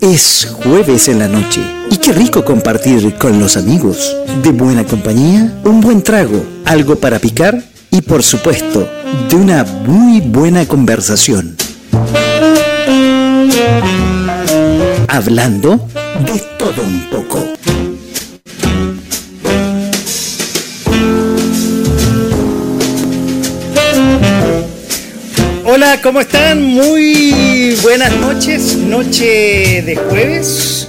Es jueves en la noche rico compartir con los amigos. De buena compañía, un buen trago, algo para picar y por supuesto, de una muy buena conversación. Hablando de todo un poco. Hola, ¿cómo están? Muy buenas noches, noche de jueves,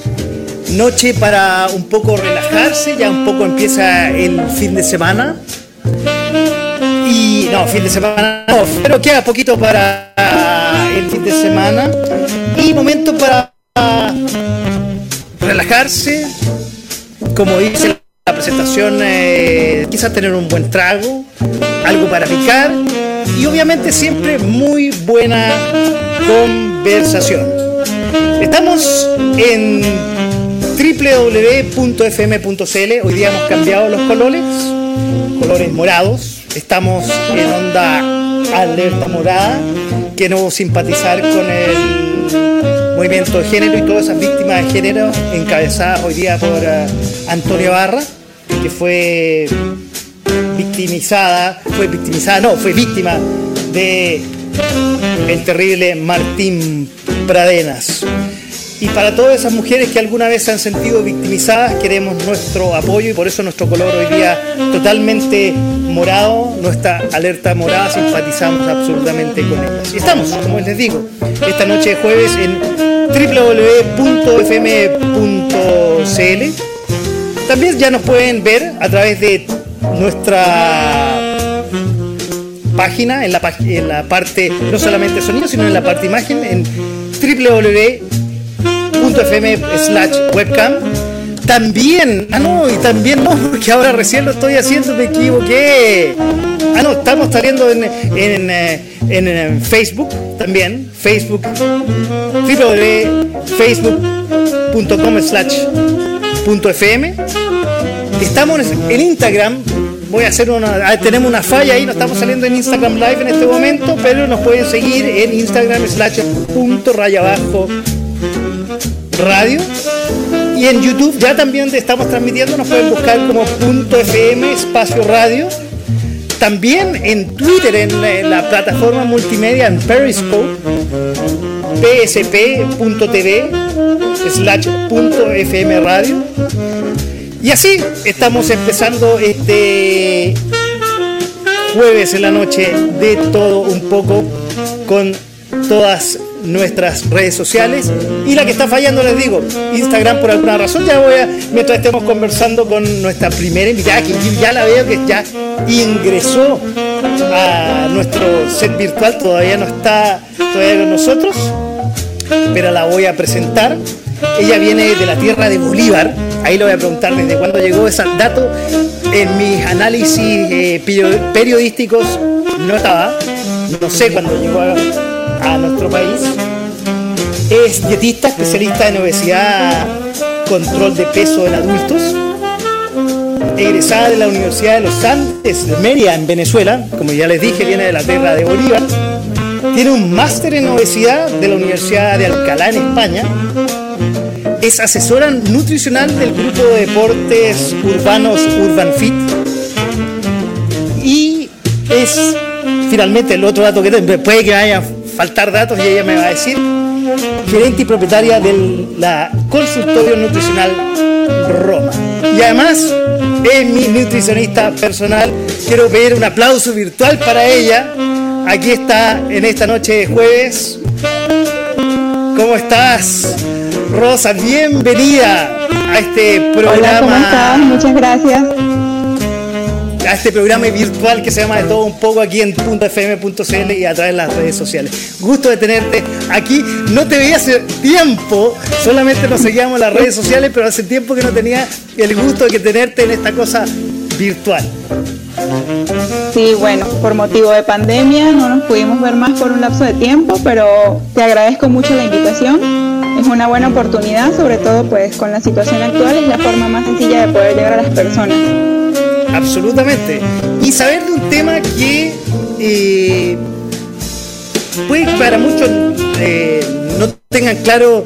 noche para un poco relajarse, ya un poco empieza el fin de semana. Y no, fin de semana no, pero queda poquito para el fin de semana. Y momento para relajarse, como dice la presentación, eh, quizás tener un buen trago, algo para picar y obviamente siempre muy buena conversación. Estamos en www.fm.cl, hoy día hemos cambiado los colores, colores morados, estamos en onda alerta morada, quiero simpatizar con el movimiento de género y todas esas víctimas de género encabezadas hoy día por uh, Antonio Barra, que fue victimizada, fue victimizada, no, fue víctima de el terrible Martín Pradenas. Y para todas esas mujeres que alguna vez se han sentido victimizadas, queremos nuestro apoyo y por eso nuestro color hoy día totalmente morado, nuestra alerta morada, simpatizamos absolutamente con ellas. Y estamos, como les digo, esta noche de jueves en www.fm.cl. También ya nos pueden ver a través de nuestra página en la, parte no solamente sonido sino en la parte imagen en www.fm slash webcam también ah no y también no porque ahora recién lo estoy haciendo me equivoqué ah no estamos saliendo en, en, en, en Facebook también Facebook www.facebook.com slash .fm Estamos en Instagram. Voy a hacer una. ah, Tenemos una falla ahí, no estamos saliendo en Instagram Live en este momento, pero nos pueden seguir en Instagram slash punto raya abajo radio. Y en YouTube ya también estamos transmitiendo, nos pueden buscar como punto FM espacio radio. También en Twitter, en la, plataforma multimedia, en Periscope, psp.tv slash punto FM radio. Y así estamos empezando este jueves en la noche de todo un poco con todas nuestras redes sociales. Y la que está fallando les digo Instagram por alguna razón. Ya voy a mientras estemos conversando con nuestra primera invitada que ya la veo que ya ingresó a nuestro set virtual todavía no está todavía con nosotros pero la voy a presentar. Ella viene de la tierra de Bolívar. Ahí le voy a preguntar desde cuándo llegó ese dato. En mis análisis eh, periodísticos no estaba. No sé cuándo llegó a a nuestro país. Es dietista, especialista en obesidad, control de peso en adultos. Egresada de la Universidad de los Andes de Mérida, en Venezuela. Como ya les dije, viene de la tierra de Bolívar. Tiene un máster en obesidad de la Universidad de Alcalá, en España. Es asesora nutricional del grupo de deportes urbanos Urban Fit. Y es finalmente el otro dato que puede que haya faltar datos y ella me va a decir, gerente y propietaria de la consultorio nutricional Roma. Y además es mi nutricionista personal. Quiero pedir un aplauso virtual para ella. Aquí está en esta noche de jueves. ¿Cómo estás? Rosa, bienvenida a este programa. Hola, ¿cómo estás? Muchas gracias este programa virtual que se llama de todo un poco aquí en .fm.cl y a través de las redes sociales. Gusto de tenerte aquí. No te veía hace tiempo, solamente nos seguíamos en las redes sociales, pero hace tiempo que no tenía el gusto de tenerte en esta cosa virtual. Sí, bueno, por motivo de pandemia no nos pudimos ver más por un lapso de tiempo, pero te agradezco mucho la invitación. Es una buena oportunidad, sobre todo pues con la situación actual es la forma más sencilla de poder llegar a las personas. Absolutamente. Y saber de un tema que eh, puede para muchos eh, no tengan claro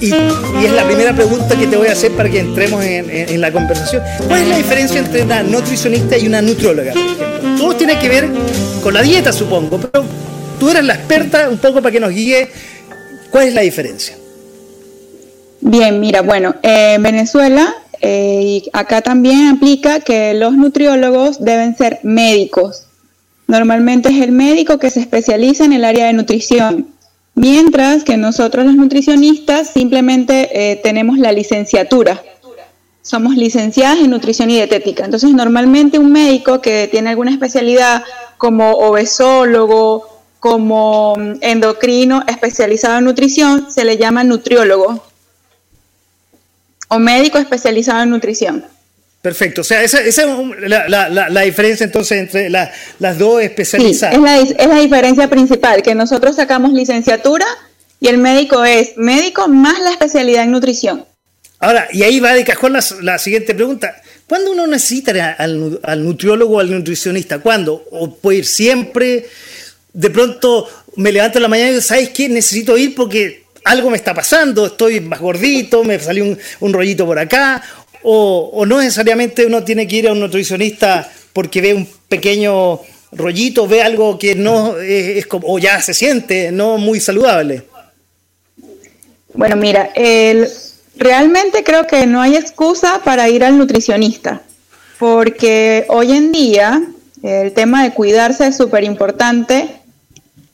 y, es la primera pregunta que te voy a hacer para que entremos en, la conversación. ¿Cuál es la diferencia entre una nutricionista y una ejemplo? Todo tiene que ver con la dieta, supongo, pero tú eres la experta un poco para que nos guíe. ¿Cuál es la diferencia? Bien, mira, bueno, en Venezuela eh, y acá también aplica que los nutriólogos deben ser médicos. Normalmente es el médico que se especializa en el área de nutrición Mientras que nosotros los nutricionistas simplemente eh, tenemos la licenciatura. Somos licenciadas en nutrición y dietética. Entonces, normalmente un médico que tiene alguna especialidad como obesólogo, como mm, endocrino especializado en nutrición, se le llama nutriólogo o médico especializado en nutrición. Perfecto, o sea, esa, es la, diferencia entonces entre las dos especializadas. Sí, es, la, diferencia principal, que nosotros sacamos licenciatura y el médico es médico más la especialidad en nutrición. Ahora, y ahí va de cajón la, siguiente pregunta. ¿Cuándo uno necesita al, al nutriólogo o al nutricionista? ¿Cuándo? ¿O puede ir siempre? De pronto me levanto en la mañana y digo, ¿sabes qué? Necesito ir porque algo me está pasando, estoy más gordito, me salió un, rollito por acá, o, no necesariamente uno tiene que ir a un nutricionista porque ve un pequeño rollito, ve algo que no es, como, o ya se siente no muy saludable. Bueno, mira, el, realmente creo que no hay excusa para ir al nutricionista, porque hoy en día el tema de cuidarse es súper importante,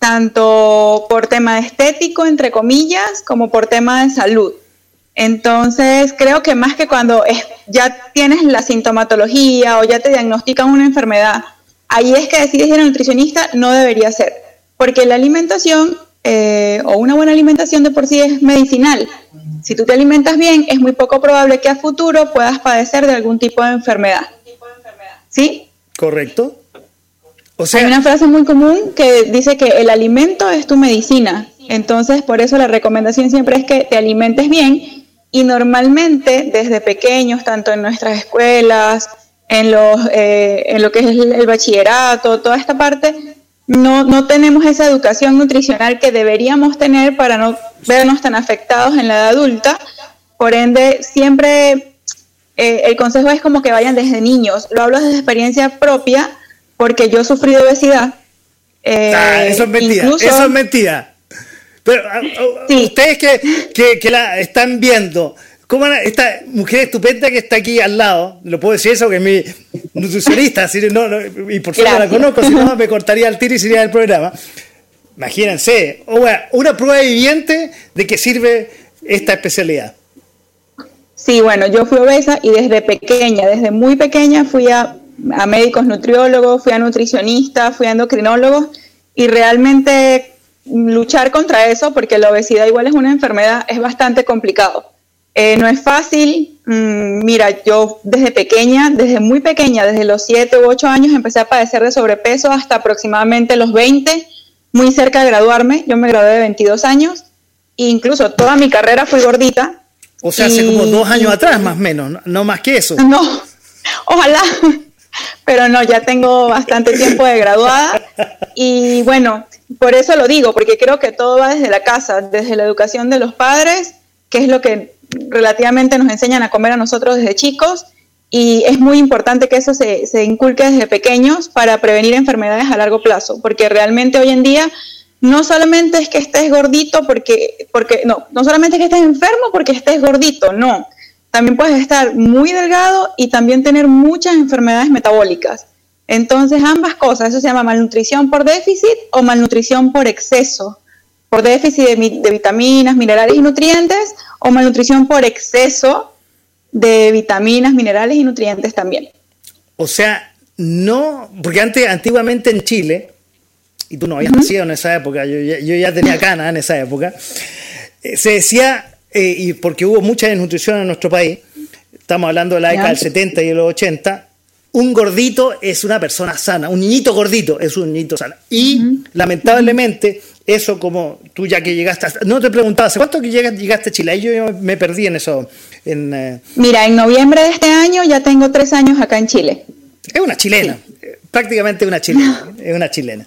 tanto por tema estético, entre comillas, como por tema de salud. Entonces, creo que más que cuando ya tienes la sintomatología o ya te diagnostican una enfermedad, ahí es que decides ir al nutricionista, no debería ser. Porque la alimentación eh, o una buena alimentación de por sí es medicinal. Si tú te alimentas bien, es muy poco probable que a futuro puedas padecer de algún tipo de enfermedad. ¿Sí? Correcto. O Hay una frase muy común que dice que el alimento es tu medicina. Entonces, por eso la recomendación siempre es que te alimentes bien y normalmente desde pequeños, tanto en nuestras escuelas, en, eh, lo que es el, bachillerato, toda esta parte, no, no tenemos esa educación nutricional que deberíamos tener para no vernos tan afectados en la edad adulta. Por ende, siempre eh, el consejo es como que vayan desde niños. Lo hablo desde experiencia propia porque yo sufrí de obesidad. Eh, ah, eso es mentira, eso es mentira. Pero ah, ah, ustedes que, que, la están viendo, ¿cómo esta mujer estupenda que está aquí al lado, lo puedo decir eso, que es mi nutricionista, y por suerte la conozco, si no me cortaría el tiro y sería del programa. Imagínense, una prueba viviente de que sirve esta especialidad. Sí, bueno, yo fui obesa y desde pequeña, desde muy pequeña fui a, a médicos nutriólogos, fui a nutricionistas, fui a endocrinólogos y realmente luchar contra eso, porque la obesidad igual es una enfermedad, es bastante complicado. Eh, no es fácil. Mm, mira, yo desde pequeña, desde muy pequeña, desde los 7 u 8 años, empecé a padecer de sobrepeso hasta aproximadamente los 20, muy cerca de graduarme. Yo me gradué de 22 años e incluso toda mi carrera fui gordita. O sea, hace como dos años atrás, más o menos, no más que eso. No, ojalá. Pero no, ya tengo bastante tiempo de graduada. Y bueno, por eso lo digo, porque creo que todo va desde la casa, desde la educación de los padres, que es lo que relativamente nos enseñan a comer a nosotros desde chicos, y es muy importante que eso se, se inculque desde pequeños para prevenir enfermedades a largo plazo, porque realmente hoy en día no solamente es que estés gordito porque, porque no, no solamente es que estés enfermo porque estés gordito, no. También puedes estar muy delgado y también tener muchas enfermedades metabólicas. Entonces, ambas cosas, eso se llama malnutrición por déficit o malnutrición por exceso, por déficit de, vitaminas, minerales y nutrientes, o malnutrición por exceso de vitaminas, minerales y nutrientes también. O sea, no, porque antes, antiguamente en Chile, y tú no habías nacido en esa época, yo, ya tenía cana en esa época, eh, se decía, eh, y porque hubo mucha desnutrición en nuestro país, estamos hablando de la década del 70 y de los 80, un gordito es una persona sana, un niñito gordito es un niñito sano. Y lamentablemente, eso como tú ya que llegaste, no te preguntaba, ¿hace cuánto que llegaste a Chile? Ahí yo me perdí en eso. En, eh, Mira, en noviembre de este año ya tengo tres años acá en Chile. Es una chilena, prácticamente una chilena, es una chilena.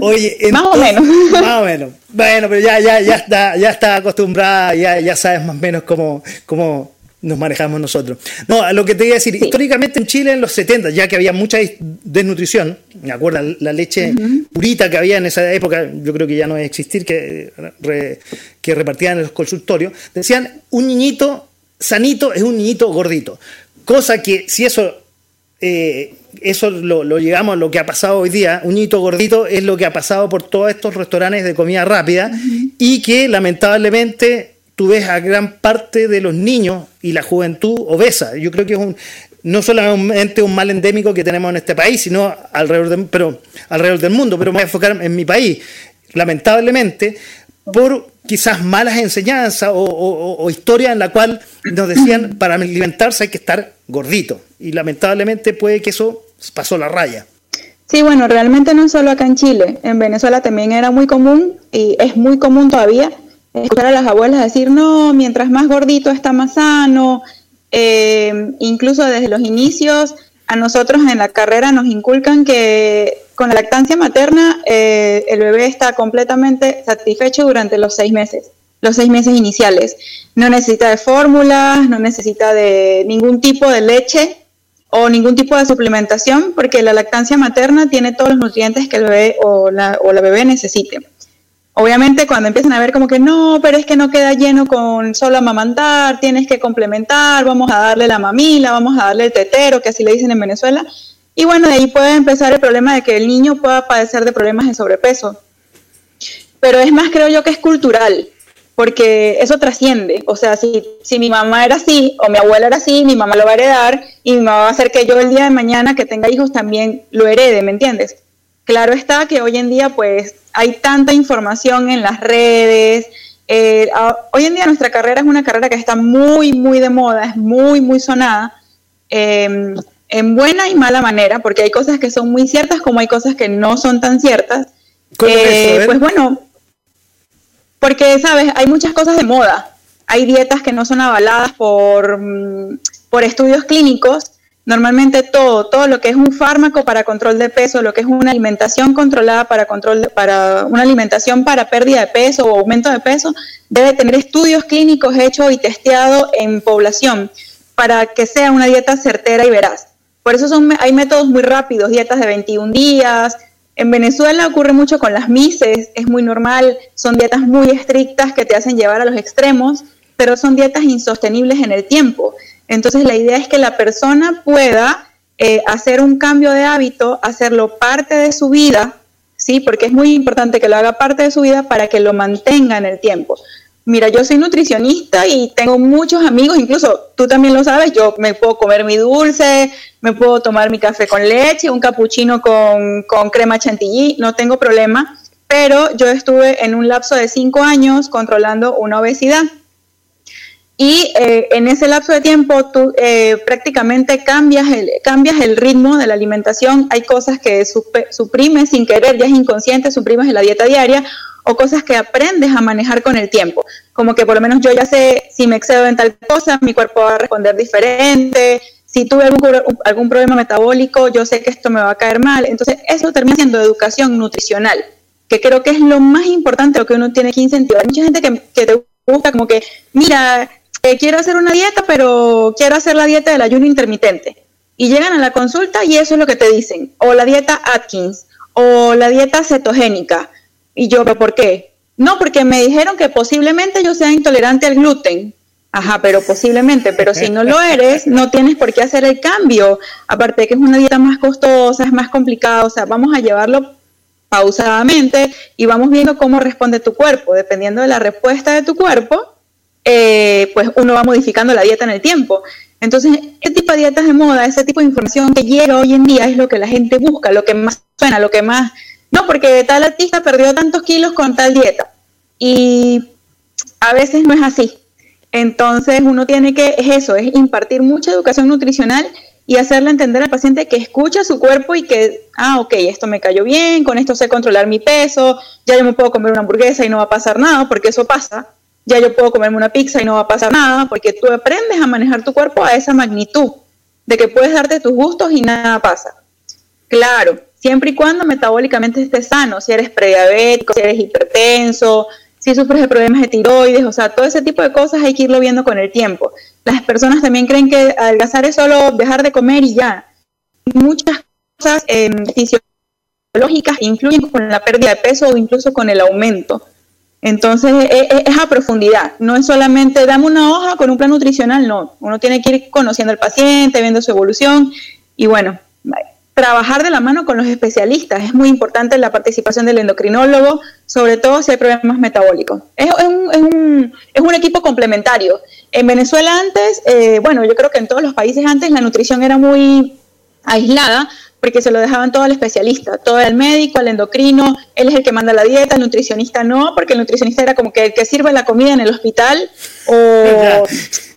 Oye, más o menos. Más o menos. Bueno, pero ya, ya, ya está, ya está acostumbrada, ya, ya sabes más o menos cómo, cómo nos manejamos nosotros. No, lo que te iba a decir, históricamente en Chile en los 70, ya que había mucha desnutrición, me acuerdo la leche purita que había en esa época, yo creo que ya no debe existir, que, que repartían en los consultorios, decían, un niñito sanito es un niñito gordito. Cosa que si eso, eh, eso lo, lo, llegamos a lo que ha pasado hoy día, un niñito gordito es lo que ha pasado por todos estos restaurantes de comida rápida y que lamentablemente tú ves a gran parte de los niños y la juventud obesa. Yo creo que es un, no solamente un mal endémico que tenemos en este país, sino alrededor, pero, alrededor del mundo, pero me voy a enfocar en mi país. Lamentablemente, por quizás malas enseñanzas o, historias en la cual nos decían para alimentarse hay que estar gordito. Y lamentablemente puede que eso pasó la raya. Sí, bueno, realmente no solo acá en Chile, en Venezuela también era muy común y es muy común todavía escuchar a las abuelas decir, no, mientras más gordito está más sano, eh, incluso desde los inicios, a nosotros en la carrera nos inculcan que con la lactancia materna eh, el bebé está completamente satisfecho durante los seis meses, los seis meses iniciales. No necesita de fórmulas, no necesita de ningún tipo de leche o ningún tipo de suplementación, porque la lactancia materna tiene todos los nutrientes que el bebé o o la bebé necesite. Obviamente cuando empiezan a ver como que no, pero es que no queda lleno con solo amamantar, tienes que complementar, vamos a darle la mamila, vamos a darle el tetero, que así le dicen en Venezuela. Y bueno, de ahí puede empezar el problema de que el niño pueda padecer de problemas de sobrepeso. Pero es más, creo yo, que es cultural, porque eso trasciende. O sea, si, si mi mamá era así o mi abuela era así, mi mamá lo va a heredar y mi mamá va a hacer que yo el día de mañana que tenga hijos también lo herede, ¿me entiendes? Claro está que hoy en día pues hay tanta información en las redes. Eh, hoy en día nuestra carrera es una carrera que está muy, muy de moda, es muy, muy sonada, em, en buena y mala manera, porque hay cosas que son muy ciertas como hay cosas que no son tan ciertas. Eh, pues bueno, porque, ¿sabes? Hay muchas cosas de moda. Hay dietas que no son avaladas por, mm, por estudios clínicos Normalmente todo, todo lo que es un fármaco para control de peso, lo que es una alimentación controlada para control para una alimentación para pérdida de peso o aumento de peso, debe tener estudios clínicos hechos y testeados en población para que sea una dieta certera y veraz. Por eso son, hay métodos muy rápidos, dietas de 21 días. En Venezuela ocurre mucho con las mises, es muy normal, son dietas muy estrictas que te hacen llevar a los extremos, pero son dietas insostenibles en el tiempo. Entonces la idea es que la persona pueda eh, hacer un cambio de hábito, hacerlo parte de su vida, ¿sí? Porque es muy importante que lo haga parte de su vida para que lo mantenga en el tiempo. Mira, yo soy nutricionista y tengo muchos amigos, incluso tú también lo sabes, yo me puedo comer mi dulce, me puedo tomar mi café con leche, un cappuccino con, con crema chantilly, no tengo problema, pero yo estuve en un lapso de cinco años controlando una obesidad. Y eh, en ese lapso de tiempo tú eh, prácticamente cambias el, cambias el ritmo de la alimentación. Hay cosas que suprimes sin querer, ya es inconsciente, suprimes en la dieta diaria, o cosas que aprendes a manejar con el tiempo. Como que por lo menos yo ya sé si me excedo en tal cosa, mi cuerpo va a responder diferente. Si tuve algún, algún problema metabólico, yo sé que esto me va a caer mal. Entonces, eso termina siendo educación nutricional, que creo que es lo más importante, lo que uno tiene que incentivar. Hay mucha gente que, que te gusta como que, mira, quiero hacer una dieta, pero quiero hacer la dieta del ayuno intermitente. Y llegan a la consulta y eso es lo que te dicen. O la dieta Atkins, o la dieta cetogénica. Y yo, ¿pero por qué? No, porque me dijeron que posiblemente yo sea intolerante al gluten. Ajá, pero posiblemente, pero si no lo eres, no tienes por qué hacer el cambio. Aparte de que es una dieta más costosa, es más complicada, o sea, vamos a llevarlo pausadamente y vamos viendo cómo responde tu cuerpo. Dependiendo de la respuesta de tu cuerpo, eh, pues uno va modificando la dieta en el tiempo. Entonces, ese tipo de dietas de moda, ese tipo de información que llega hoy en día es lo que la gente busca, lo que más suena, lo que más... No, porque tal artista perdió tantos kilos con tal dieta. Y a veces no es así. Entonces uno tiene que, es eso, es impartir mucha educación nutricional y hacerle entender al paciente que escucha su cuerpo y que, ah, ok, esto me cayó bien, con esto sé controlar mi peso, ya yo me puedo comer una hamburguesa y no va a pasar nada, porque eso pasa, ya yo puedo comerme una pizza y no va a pasar nada, porque tú aprendes a manejar tu cuerpo a esa magnitud, de que puedes darte tus gustos y nada pasa. Claro, siempre y cuando metabólicamente estés sano, si eres prediabético, si eres hipertenso, si sufres de problemas de tiroides, o sea, todo ese tipo de cosas hay que irlo viendo con el tiempo. Las personas también creen que adelgazar es solo dejar de comer y ya. Muchas cosas eh, fisiológicas influyen con la pérdida de peso o incluso con el aumento. Entonces es, es, a profundidad, no es solamente dame una hoja con un plan nutricional, no, uno tiene que ir conociendo al paciente, viendo su evolución y bueno, trabajar de la mano con los especialistas. Es muy importante la participación del endocrinólogo, sobre todo si hay problemas metabólicos. Es, un, equipo complementario. En Venezuela antes, eh, bueno, yo creo que en todos los países antes la nutrición era muy aislada porque se lo dejaban todo al especialista, todo el médico, al endocrino, él es el que manda la dieta, el nutricionista no, porque el nutricionista era como que el que sirve la comida en el hospital o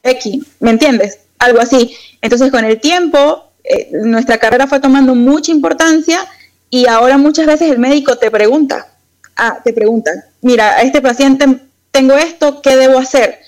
X, ¿me entiendes? Algo así. Entonces con el tiempo eh, nuestra carrera fue tomando mucha importancia y ahora muchas veces el médico te pregunta, ah, te pregunta, mira, a este paciente tengo esto, ¿qué debo hacer?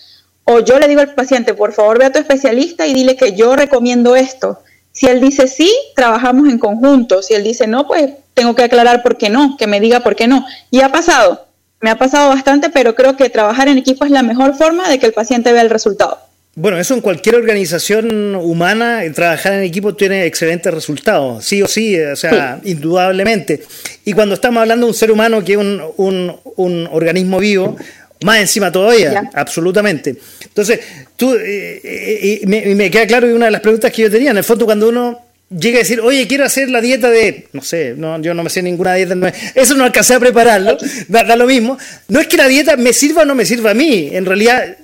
O yo le digo al paciente, por favor ve a tu especialista y dile que yo recomiendo esto. Si él dice sí, trabajamos en conjunto. Si él dice no, pues tengo que aclarar por qué no, que me diga por qué no. Y ha pasado, me ha pasado bastante, pero creo que trabajar en equipo es la mejor forma de que el paciente vea el resultado. Bueno, eso en cualquier organización humana, trabajar en equipo tiene excelentes resultados, sí o sí, o sea, indudablemente. Y cuando estamos hablando de un ser humano que es un, un, organismo vivo, más encima todavía, absolutamente. Entonces, tú, eh, eh, me, me, queda claro que una de las preguntas que yo tenía, en el fondo, cuando uno llega a decir, oye, quiero hacer la dieta de, no sé, no, yo no me sé ninguna dieta, eso no alcancé a prepararlo, da, lo mismo. No es que la dieta me sirva o no me sirva a mí, en realidad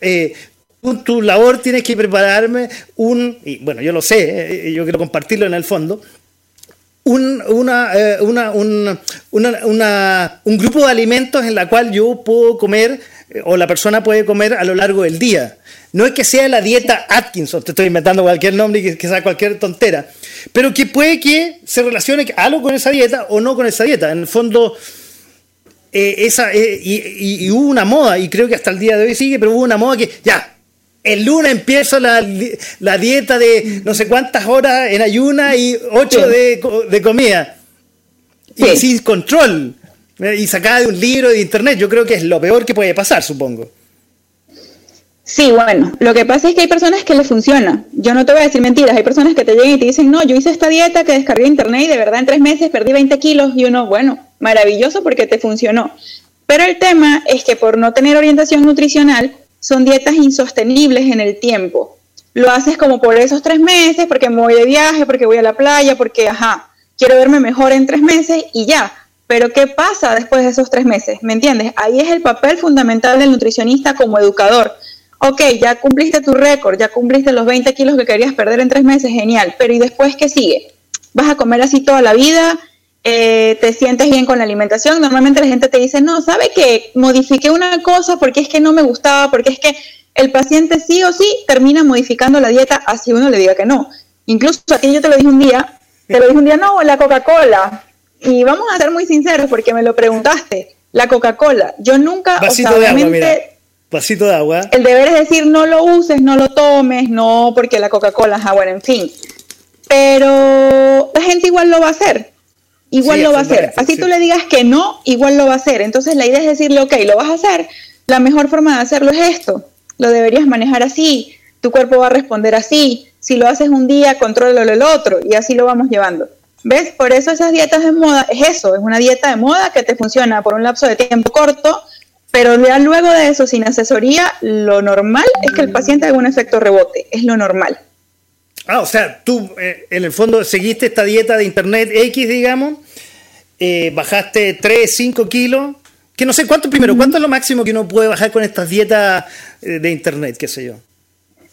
eh, tu labor tienes que prepararme un, y bueno, yo lo sé, eh, yo quiero compartirlo en el fondo, un, una, eh, una, un, una, un grupo de alimentos en la cual yo puedo comer eh, o la persona puede comer a lo largo del día. No es que sea la dieta Atkinson, te estoy inventando cualquier nombre y que, sea cualquier tontera, pero que puede que se relacione algo con esa dieta o no con esa dieta. En el fondo, esa, y, y, hubo una moda, y creo que hasta el día de hoy sigue, pero hubo una moda que ya, el lunes empiezo la, dieta de no sé cuántas horas en ayuna y ocho de, comida. Y sin control. Y sacada de un libro de internet. Yo creo que es lo peor que puede pasar, supongo. Sí, bueno, lo que pasa es que hay personas que les funciona. Yo no te voy a decir mentiras. Hay personas que te llegan y te dicen, no, yo hice esta dieta que descargué internet y de verdad en tres meses perdí 20 kilos. Y uno, bueno, maravilloso porque te funcionó. Pero el tema es que por no tener orientación nutricional, son dietas insostenibles en el tiempo. Lo haces como por esos tres meses, porque me voy de viaje, porque voy a la playa, porque, ajá, quiero verme mejor en tres meses y ya. Pero ¿qué pasa después de esos tres meses? ¿Me entiendes? Ahí es el papel fundamental del nutricionista como educador. Ok, ya cumpliste tu récord, ya cumpliste los 20 kilos que querías perder en tres meses, genial. Pero ¿y después qué sigue? ¿Vas a comer así toda la vida? Eh, te sientes bien con la alimentación. Normalmente la gente te dice, no, sabe que modifiqué una cosa porque es que no me gustaba, porque es que el paciente sí o sí termina modificando la dieta así uno le diga que no. Incluso a ti yo te lo dije un día, te lo dije un día, no, la Coca-Cola. Y vamos a ser muy sinceros porque me lo preguntaste. La Coca-Cola, yo nunca, Vasito de agua, mira. Vasito de agua. El deber es decir, no lo uses, no lo tomes, no, porque la Coca-Cola es agua, en fin. Pero la gente igual lo va a hacer igual lo va a hacer. Así tú le digas que no, igual lo va a hacer. Entonces la idea es decirle, ok, lo vas a hacer. La mejor forma de hacerlo es esto. Lo deberías manejar así. Tu cuerpo va a responder así. Si lo haces un día, contrólalo el otro. Y así lo vamos llevando. ¿Ves? Por eso esas dietas de moda es eso. Es una dieta de moda que te funciona por un lapso de tiempo corto. Pero ya luego de eso, sin asesoría, lo normal es que el paciente haga un efecto rebote. Es lo normal. Ah, o sea, tú eh, en el fondo seguiste esta dieta de internet X, digamos, eh, bajaste 3, 5 kilos, que no sé cuánto primero, ¿cuánto es lo máximo que uno puede bajar con estas dietas eh, de internet, qué sé yo?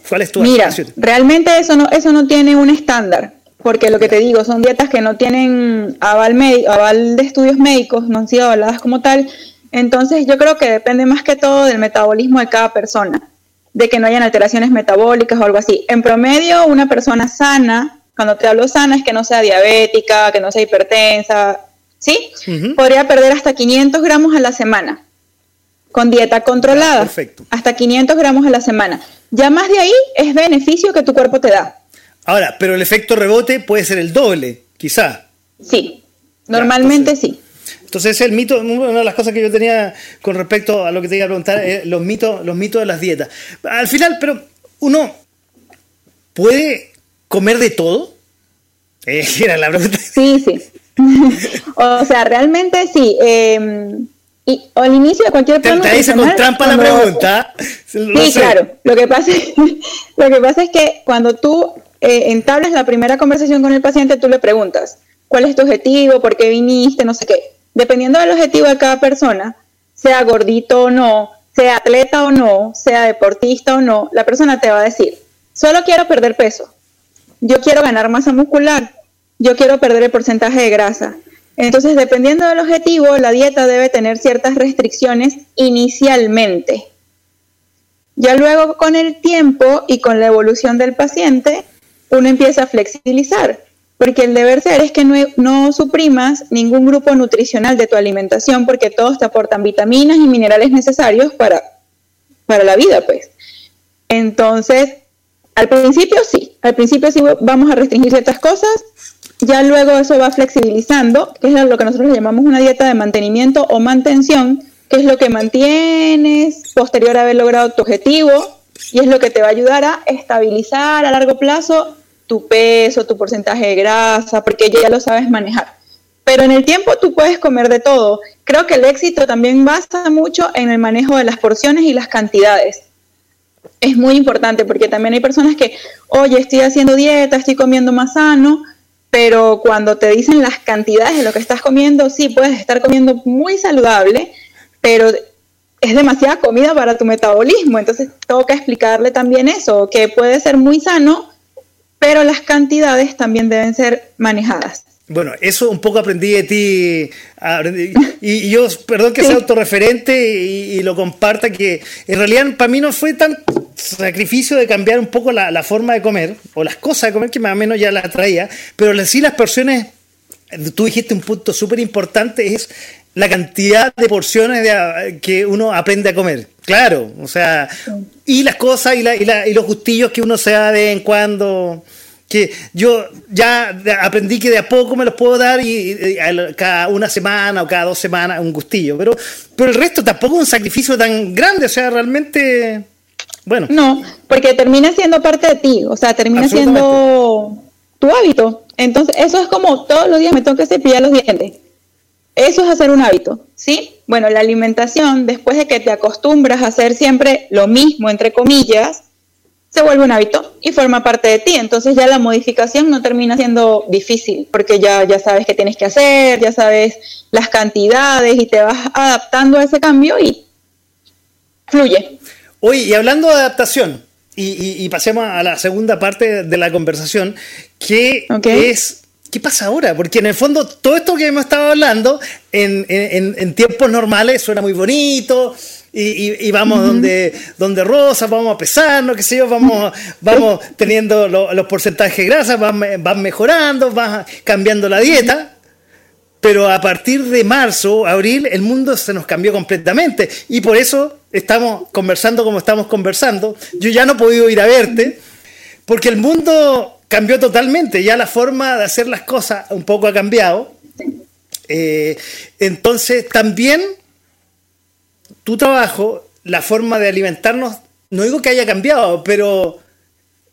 ¿Cuál es tu Mira, realmente eso no, eso no tiene un estándar, porque lo que te digo, son dietas que no tienen aval, aval de estudios médicos, no han sido avaladas como tal, entonces yo creo que depende más que todo del metabolismo de cada persona. De que no hayan alteraciones metabólicas o algo así. En promedio, una persona sana, cuando te hablo sana, es que no sea diabética, que no sea hipertensa, ¿sí? Podría perder hasta 500 gramos a la semana con dieta controlada. perfecto. Hasta 500 gramos a la semana. Ya más de ahí es beneficio que tu cuerpo te da. Ahora, pero el efecto rebote puede ser el doble, quizá. Sí, normalmente sí. Entonces el mito, una de las cosas que yo tenía con respecto a lo que te iba a preguntar, es los mitos, los mitos de las dietas. Al final, pero uno puede comer de todo. Eh, era la pregunta. Sí, sí. o sea, realmente sí. Em, y al inicio de cualquier plan te, te con trampa la pregunta. sí, claro. Lo que pasa, lo que pasa es que cuando tú eh, entablas la primera conversación con el paciente, tú le preguntas, ¿cuál es tu objetivo? ¿Por qué viniste? No sé qué. Dependiendo del objetivo de cada persona, sea gordito o no, sea atleta o no, sea deportista o no, la persona te va a decir, solo quiero perder peso, yo quiero ganar masa muscular, yo quiero perder el porcentaje de grasa. Entonces, dependiendo del objetivo, la dieta debe tener ciertas restricciones inicialmente. Ya luego con el tiempo y con la evolución del paciente, uno empieza a flexibilizar, porque el deber ser es que no, suprimas ningún grupo nutricional de tu alimentación, porque todos te aportan vitaminas y minerales necesarios para, para la vida, pues. Entonces, al principio sí, al principio sí vamos a restringir ciertas cosas, ya luego eso va flexibilizando, que es lo que nosotros llamamos una dieta de mantenimiento o mantención, que es lo que mantienes posterior a haber logrado tu objetivo y es lo que te va a ayudar a estabilizar a largo plazo tu peso, tu porcentaje de grasa, porque ya lo sabes manejar. Pero en el tiempo tú puedes comer de todo. Creo que el éxito también basa mucho en el manejo de las porciones y las cantidades. Es muy importante porque también hay personas que, oye, estoy haciendo dieta, estoy comiendo más sano, pero cuando te dicen las cantidades de lo que estás comiendo, sí, puedes estar comiendo muy saludable, pero es demasiada comida para tu metabolismo. Entonces, toca explicarle también eso, que puede ser muy sano, pero las cantidades también deben ser manejadas. Bueno, eso un poco aprendí de ti. y, yo, perdón que sea autorreferente y, lo comparta, que en realidad para mí no fue tan sacrificio de cambiar un poco la, forma de comer, o las cosas de comer que más o menos ya las traía, pero sí las porciones, tú dijiste un punto súper importante, es la cantidad de porciones que uno aprende a comer. Claro, o sea, y las cosas y, y, los gustillos que uno se da de vez en cuando. Que yo ya aprendí que de a poco me los puedo dar y, cada una semana o cada dos semanas un gustillo. Pero, pero el resto tampoco es un sacrificio tan grande. O sea, realmente. Bueno. No, porque termina siendo parte de ti. O sea, termina siendo tu hábito. Entonces, eso es como todos los días me tengo que cepillar los dientes eso es hacer un hábito, ¿sí? Bueno, la alimentación, después de que te acostumbras a hacer siempre lo mismo, entre comillas, se vuelve un hábito y forma parte de ti. Entonces ya la modificación no termina siendo difícil, porque ya, ya sabes qué tienes que hacer, ya sabes las cantidades y te vas adaptando a ese cambio y fluye. Oye, y hablando de adaptación, y, pasemos a la segunda parte de la conversación, que es ¿qué pasa ahora? Porque en el fondo todo esto que hemos estado hablando en, tiempos normales suena muy bonito. Y, vamos donde, donde Rosa, vamos a pesarnos, qué sé yo, vamos, vamos teniendo los porcentajes de grasa, van, van mejorando, van cambiando la dieta. Pero a partir de marzo, abril, el mundo se nos cambió completamente. Y por eso estamos conversando como estamos conversando. Yo ya no he podido ir a verte, porque el mundo cambió totalmente, ya la forma de hacer las cosas un poco ha cambiado. Eh, entonces también tu trabajo, la forma de alimentarnos, no digo que haya cambiado, pero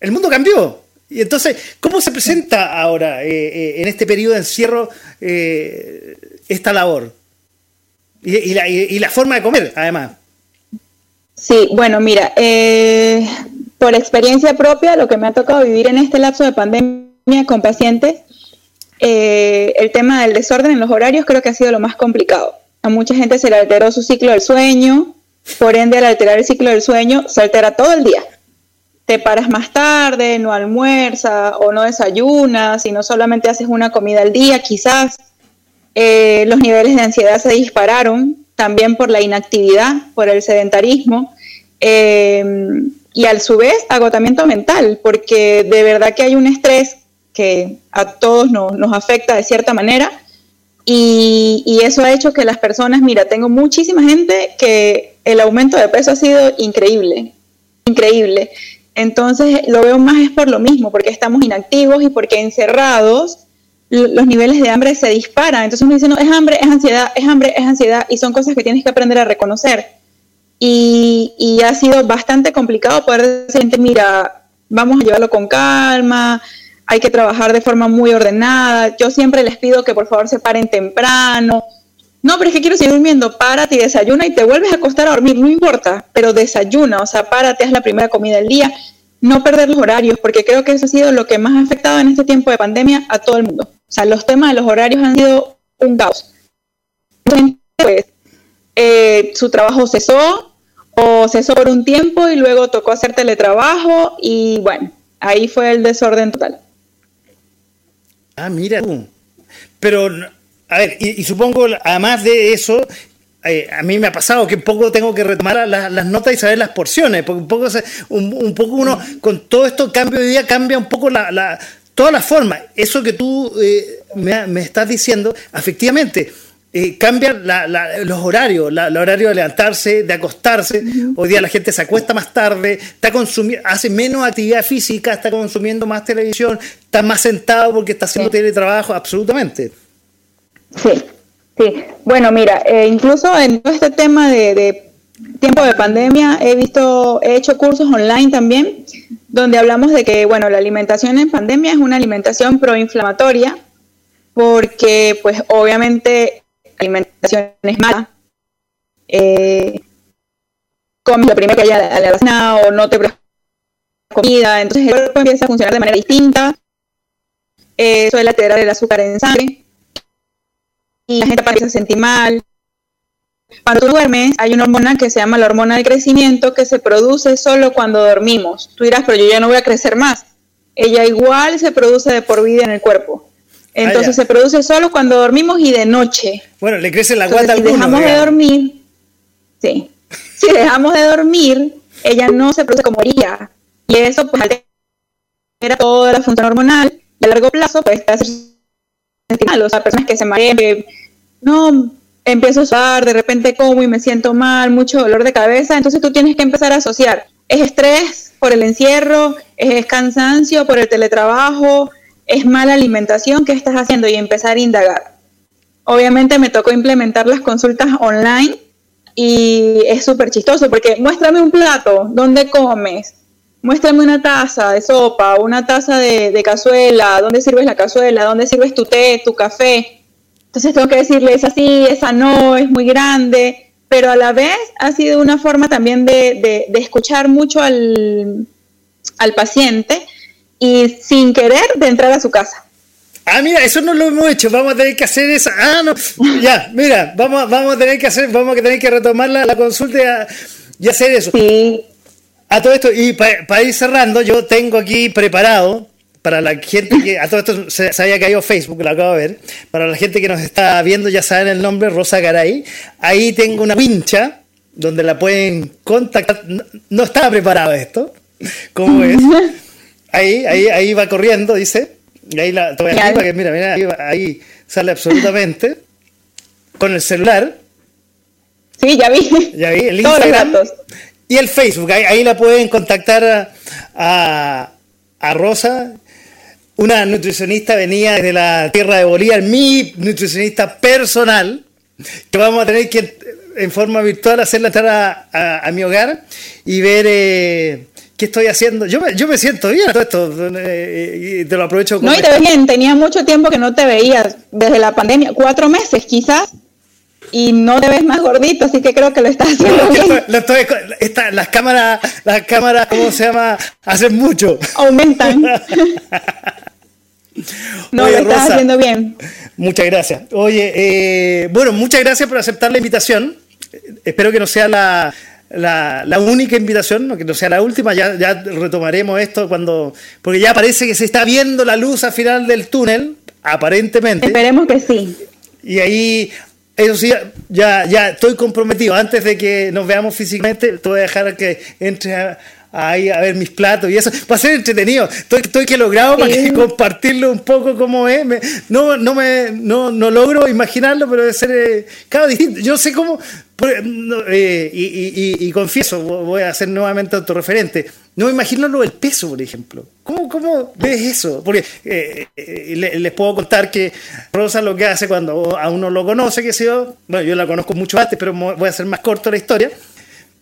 el mundo cambió. Y entonces, ¿cómo se presenta ahora, eh, eh, en este periodo de encierro, esta labor? Y, la, y, la, forma de comer, además. Sí, bueno, mira, por experiencia propia, lo que me ha tocado vivir en este lapso de pandemia con pacientes, eh, el tema del desorden en los horarios creo que ha sido lo más complicado. A mucha gente se le alteró su ciclo del sueño, por ende al alterar el ciclo del sueño se altera todo el día. Te paras más tarde, no almuerzas o no desayunas, sino solamente haces una comida al día quizás. Eh, los niveles de ansiedad se dispararon también por la inactividad, por el sedentarismo. Eh, y a su vez agotamiento mental, porque de verdad que hay un estrés que a todos nos, nos afecta de cierta manera y, y, eso ha hecho que las personas, mira, tengo muchísima gente que el aumento de peso ha sido increíble, increíble. Entonces lo veo más es por lo mismo, porque estamos inactivos y porque encerrados los niveles de hambre se disparan. Entonces uno dice, no, es hambre, es ansiedad, es hambre, es ansiedad, y son cosas que tienes que aprender a reconocer. Y, y ha sido bastante complicado poder decir, mira, vamos a llevarlo con calma, hay que trabajar de forma muy ordenada. Yo siempre les pido que por favor se paren temprano. No, pero es que quiero seguir durmiendo. Párate y desayuna y te vuelves a acostar a dormir, no importa, pero desayuna, o sea, párate, haz la primera comida del día. No perder los horarios, porque creo que eso ha sido lo que más ha afectado en este tiempo de pandemia a todo el mundo. O sea, los temas de los horarios han sido un caos. Pues, eh, su trabajo cesó cesó por un tiempo y luego tocó hacer teletrabajo y bueno, ahí fue el desorden total. Ah, mira tú. Pero, a ver, y, supongo, además de eso, eh, a mí me ha pasado que un poco tengo que retomar las notas y saber las porciones, porque un poco, un, poco uno, con todo esto cambio de día, cambia un poco la todas las formas. Eso que tú eh, me, estás diciendo, efectivamente, eh, cambian los horarios, el horario de levantarse, de acostarse. Hoy día la gente se acuesta más tarde, está hace menos actividad física, está consumiendo más televisión, está más sentado porque está haciendo teletrabajo, absolutamente. Sí, sí. Bueno, mira, eh, incluso en todo este tema de tiempo de pandemia he visto, he hecho cursos online también, donde hablamos de que, bueno, la alimentación en pandemia es una alimentación proinflamatoria, porque, pues, obviamente, la alimentación es mala. Eh, comes lo primero que haya a la cena o no te preparas comida, entonces el cuerpo empieza a funcionar de manera distinta, eh, suele alterar el azúcar en sangre, y la gente empieza a sentir mal, cuando tú duermes, hay una hormona que se llama la hormona de crecimiento que se produce solo cuando dormimos. Tú dirás, pero yo ya no voy a crecer más. Ella igual se produce de por vida en el cuerpo. Entonces ah, se produce solo cuando dormimos y de noche. Bueno, le crece la guata Si dejamos de dormir, sí. Si dejamos de dormir, ella no se produce como haría. Y eso pues altera toda la función hormonal y a largo plazo puede estar mal. O sea, personas que se marean, no, empiezo a usar, de repente como y me siento mal, mucho dolor de cabeza, entonces tú tienes que empezar a asociar. Es estrés por el encierro, es cansancio por el teletrabajo, es mala alimentación, ¿qué estás haciendo? Y empezar a indagar. Obviamente me tocó implementar las consultas online y es súper chistoso porque muéstrame un plato, ¿dónde comes? Muéstrame una taza de sopa, una taza de, cazuela, ¿dónde sirves la cazuela? ¿Dónde sirves tu té, tu café? Entonces tengo que decirle, es así, esa no, es muy grande, pero a la vez ha sido una forma también de, escuchar mucho al, paciente y sin querer de entrar a su casa. Ah, mira, eso no lo hemos hecho, vamos a tener que hacer esa. Ah, no, ya, mira, vamos, vamos a tener que hacer, vamos a tener que retomar la, consulta y, hacer eso. Sí. A todo esto, y para ir cerrando, yo tengo aquí preparado para la gente que a todo esto se, había caído Facebook, lo acabo de ver. Para la gente que nos está viendo, ya saben el nombre, Rosa Garay. Ahí tengo una pincha donde la pueden contactar. No, estaba preparado esto. ¿Cómo es? Ahí, ahí, ahí va corriendo, dice. Y ahí la voy a que mira, mira, ahí, sale absolutamente. Con el celular. Sí, ya vi. Ya vi, el Instagram. Y el Facebook, ahí, la pueden contactar a, a Rosa una nutricionista venía desde la tierra de Bolívar, mi nutricionista personal, que vamos a tener que en forma virtual hacerla entrar a, mi hogar y ver eh, qué estoy haciendo. Yo me, yo me siento bien todo esto eh, y te lo aprovecho. No, y te ves bien, tenía mucho tiempo que no te veías, desde la pandemia, cuatro meses quizás y no te ves más gordito, así que creo que lo estás haciendo bien. las cámaras, las cámaras, ¿cómo se llama? Hacen mucho. Aumentan. No, lo estás haciendo bien. Muchas gracias. Oye, eh, bueno, muchas gracias por aceptar la invitación. Espero que no sea la, la, única invitación, que no sea la última. Ya, ya retomaremos esto cuando. Porque ya parece que se está viendo la luz al final del túnel, aparentemente. Esperemos que sí. Y ahí eso sí, ya, ya estoy comprometido. Antes de que nos veamos físicamente, te voy a dejar que entre a, ver mis platos y eso. Va a ser entretenido. Estoy, estoy que logrado para compartirlo un poco como es. no, no, me, no, no logro imaginarlo, pero debe ser eh, cada distinto. Yo sé cómo, eh, y, confieso, voy a ser nuevamente autorreferente. No me imagino lo del peso, por ejemplo. ¿Cómo, cómo ves eso? Porque eh, eh, les puedo contar que Rosa lo que hace cuando a uno lo conoce, que sé yo, bueno, yo la conozco mucho antes, pero voy a hacer más corto la historia.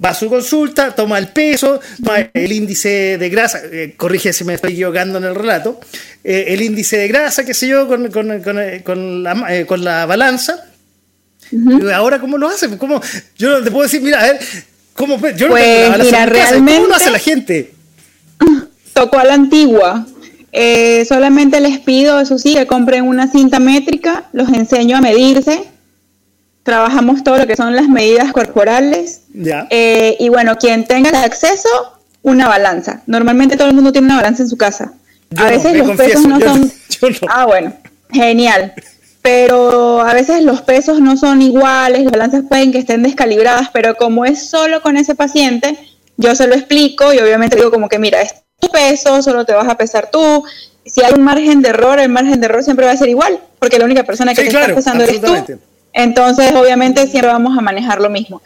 Va a su consulta, toma el peso, toma el índice de grasa, corrige si me estoy equivocando en el relato, el índice de grasa, qué sé yo, con, con, la, con la balanza, Ahora, ¿cómo lo hacen? ¿Cómo? Yo te puedo decir, mira, a ver, ¿cómo? Yo pues, no mira, realmente, ¿Cómo lo hace la gente? Tocó a la antigua. Eh, solamente les pido, eso sí, que compren una cinta métrica, los enseño a medirse. Trabajamos todo lo que son las medidas corporales. Ya. Eh, y bueno, quien tenga acceso, una balanza. Normalmente todo el mundo tiene una balanza en su casa. a veces los pesos no son. Ah, bueno, genial pero a veces los pesos no son iguales, las balanzas pueden que estén descalibradas, pero como es solo con ese paciente, yo se lo explico y obviamente digo como que mira, es tu peso, solo te vas a pesar tú. Si hay un margen de error, el margen de error siempre va a ser igual, porque la única persona que te está pesando eres tú. Entonces, obviamente, siempre vamos a manejar lo mismo.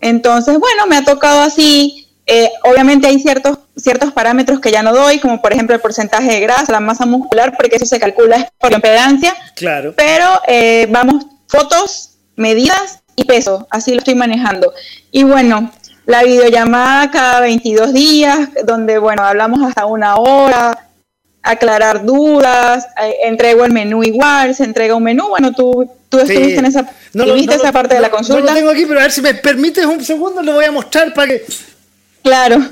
Entonces, bueno, me ha tocado así eh, obviamente hay ciertos, ciertos parámetros que ya no doy, como por ejemplo el porcentaje de grasa, la masa muscular, porque eso se calcula por impedancia. Claro. Pero eh, vamos, fotos, medidas y peso, así lo estoy manejando. Y bueno, la videollamada cada 22 días, donde bueno, hablamos hasta una hora, aclarar dudas, eh, entrego el menú igual, se entrega un menú, bueno, tú, tú estuviste en esa, viste esa parte de la consulta. No lo tengo aquí, pero a ver si me permites un segundo, lo voy a mostrar para que Claro.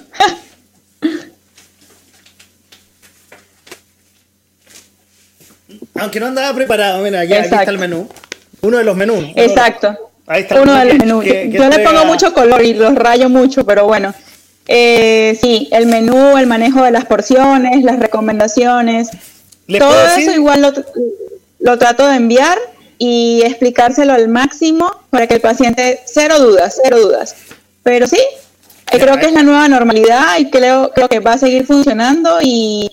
Aunque no andaba preparado, mira, aquí, está el menú. Uno de los menús. Exacto. Ahí está uno de los menús. Yo le pongo mucho color y los rayo mucho, pero bueno. Eh, sí, el menú, el manejo de las porciones, las recomendaciones. Todo eso igual lo, lo trato de enviar y explicárselo al máximo para que el paciente, cero dudas, cero dudas. Pero sí, creo que es la nueva normalidad y creo, creo que va a seguir funcionando y,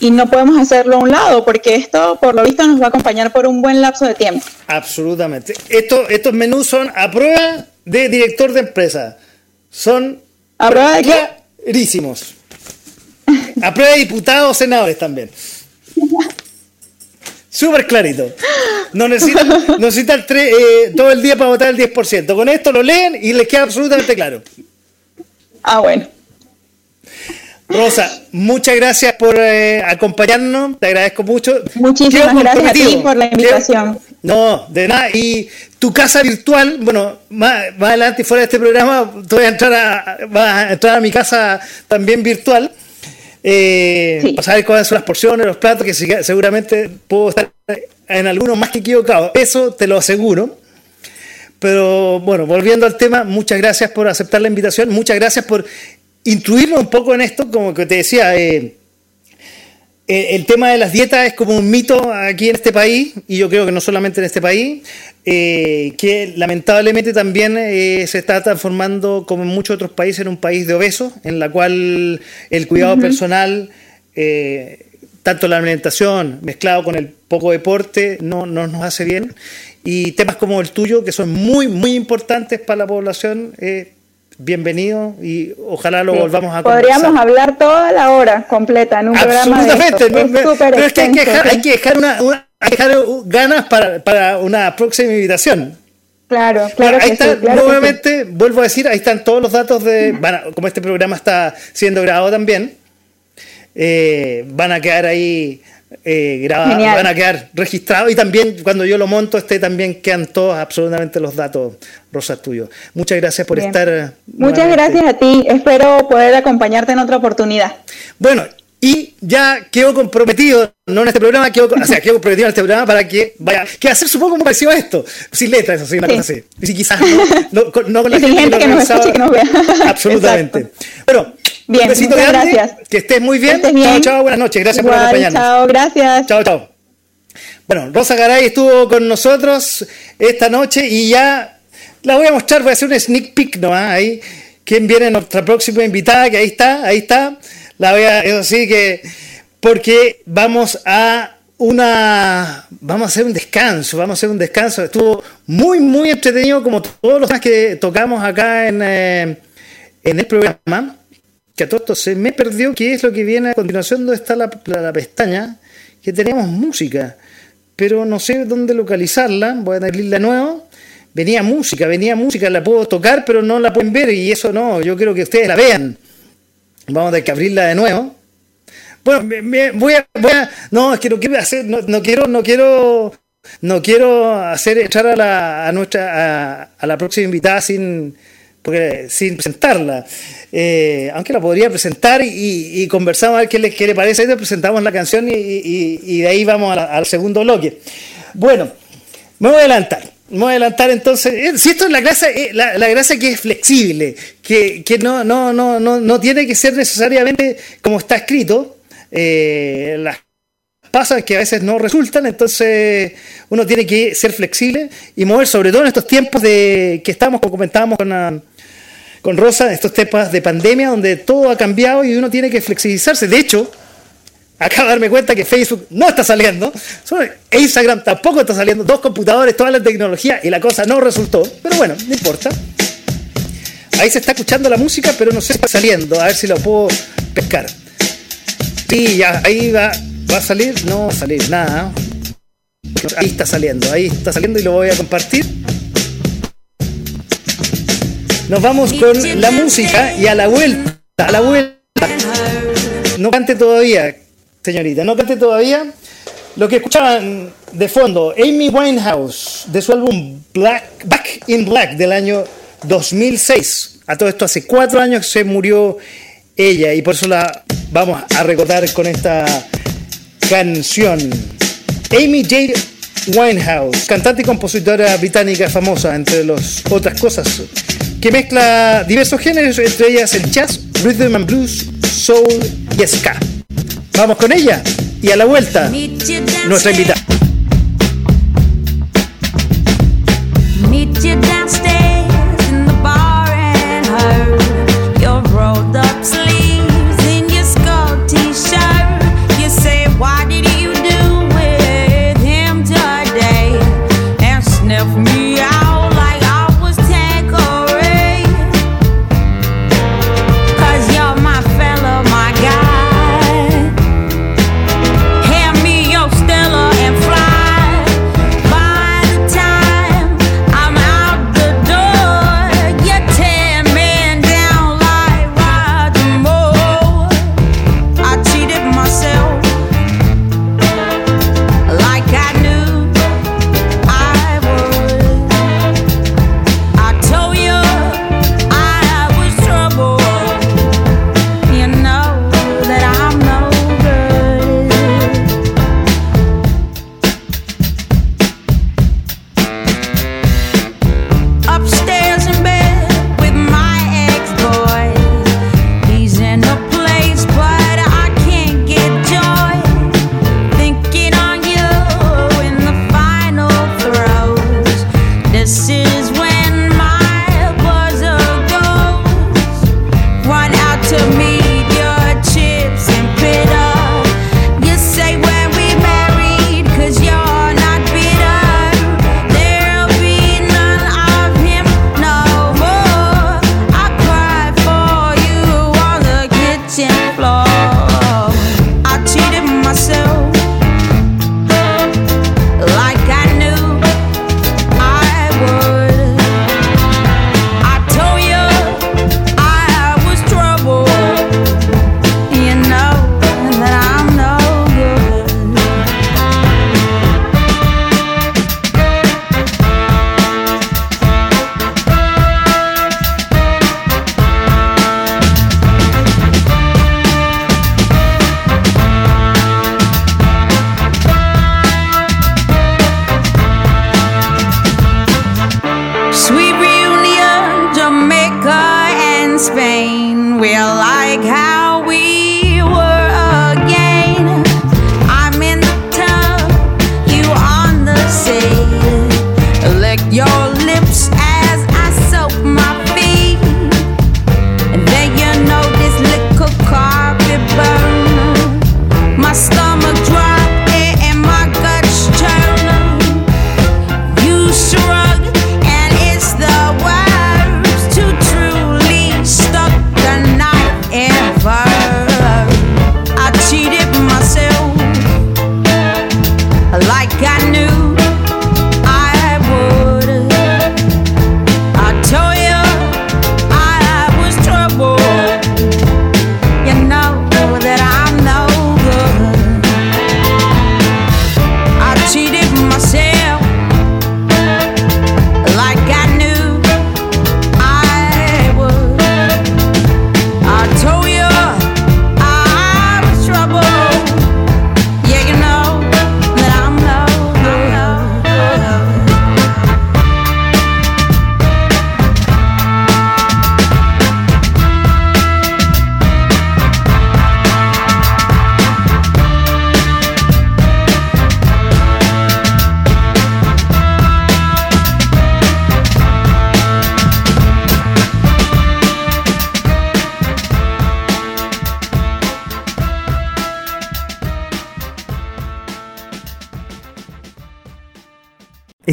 no podemos hacerlo a un lado porque esto por lo visto nos va a acompañar por un buen lapso de tiempo. Absolutamente. Esto, estos menús son a prueba de director de empresa. Son a prueba de clarísimos. A prueba de diputados, senadores también. Súper clarito. No necesitan, necesitan eh, todo el día para votar el 10%. Con esto lo leen y les queda absolutamente claro. Ah, bueno. Rosa, muchas gracias por eh, acompañarnos, te agradezco mucho. Muchísimas gracias a ti por la invitación. No, de nada. Y tu casa virtual, bueno, más, adelante fuera de este programa, voy a entrar a, vas a entrar a mi casa también virtual. Eh, Para saber cuáles son las porciones, los platos, que seguramente puedo estar en algunos más que equivocado. Eso te lo aseguro. Pero bueno, volviendo al tema, muchas gracias por aceptar la invitación, muchas gracias por instruirnos un poco en esto, como que te decía, eh, el tema de las dietas es como un mito aquí en este país, y yo creo que no solamente en este país, eh, que lamentablemente también se está transformando, como en muchos otros países, en un país de obesos, en la cual el cuidado personal, tanto la alimentación mezclado con el poco deporte, no, no nos hace bien. Y temas como el tuyo, que son muy, muy importantes para la población, eh, bienvenido y ojalá lo volvamos a Podríamos hablar toda la hora completa en un programa esto. pero es que hay que dejar, hay que dejar, una, ganas para, para, una próxima invitación. Claro, claro. ahí está, nuevamente, vuelvo a decir, ahí están todos los datos de, como este programa está siendo grabado también, eh, van a quedar ahí eh, van a quedar registrados y también cuando yo lo monto, este también quedan todos absolutamente los datos, Rosa, tuyos. Muchas gracias por estar. Muchas gracias a ti, espero poder acompañarte en otra oportunidad. Bueno, y ya quedo comprometido, no en este programa, quedo, o sea, quedo comprometido en este programa para que vaya, que hacer supongo como parecido a esto, sin letras, eso sí, una cosa así. Y si quizás no, no, con la gente, que, nos escuche, que nos vea. Absolutamente. Bueno, Bien, besito gracias. Que estés muy bien. Chao, chao, buenas noches. Gracias por acompañarnos. Chao, gracias. Chao, chao. Bueno, Rosa Garay estuvo con nosotros esta noche y ya la voy a mostrar, voy a hacer un sneak peek nomás ahí. quién viene nuestra próxima invitada, que ahí está, ahí está. La voy a, eso sí que, porque vamos a una, vamos a hacer un descanso, vamos a hacer un descanso. Estuvo muy, muy entretenido como todos los temas que tocamos acá en, eh, en el programa. Que a todo se me perdió, que es lo que viene a continuación, donde está la, la, pestaña, que tenemos música, pero no sé dónde localizarla, voy a abrirla de nuevo venía música, venía música, la puedo tocar, pero no la pueden ver y eso no, yo quiero que ustedes la vean. Vamos a tener que abrirla de nuevo. Bueno, voy, a, voy a, no, es que no quiero hacer, no, no quiero, no quiero, no quiero hacer entrar a la, a nuestra, a, la próxima invitada sin, porque, sin presentarla. Eh, aunque la podría presentar y, y, conversamos a ver qué le, qué le parece. Ahí presentamos la canción y, y de ahí vamos al segundo bloque. Bueno, me voy a adelantar. Me voy a adelantar entonces. Eh, si esto es la gracia, eh, la, la gracia que es flexible, que, que no, no, no, no, no tiene que ser necesariamente como está escrito. Eh, las pasas que a veces no resultan, entonces uno tiene que ser flexible y mover, sobre todo en estos tiempos de que estamos, como comentábamos con, con Rosa, estos tiempos de pandemia donde todo ha cambiado y uno tiene que flexibilizarse. De hecho, acabo de darme cuenta que Facebook no está saliendo, Instagram tampoco está saliendo, dos computadores, toda la tecnología y la cosa no resultó, pero bueno, no importa. Ahí se está escuchando la música, pero no sé si está saliendo, a ver si lo puedo pescar. Sí, ya, ahí va, va a salir, no va a salir nada. Ahí está saliendo, ahí está saliendo y lo voy a compartir. Nos vamos con la música y a la vuelta, a la vuelta. No cante todavía, señorita. No cante todavía. Lo que escuchaban de fondo, Amy Winehouse, de su álbum Black, Back in Black del año 2006. A todo esto hace cuatro años se murió ella y por eso la vamos a recordar con esta canción. Amy Jade Winehouse, cantante y compositora británica famosa, entre las otras cosas, que mezcla diversos géneros, entre ellas el jazz, rhythm and blues, soul y ska. Vamos con ella y a la vuelta nuestra invitada.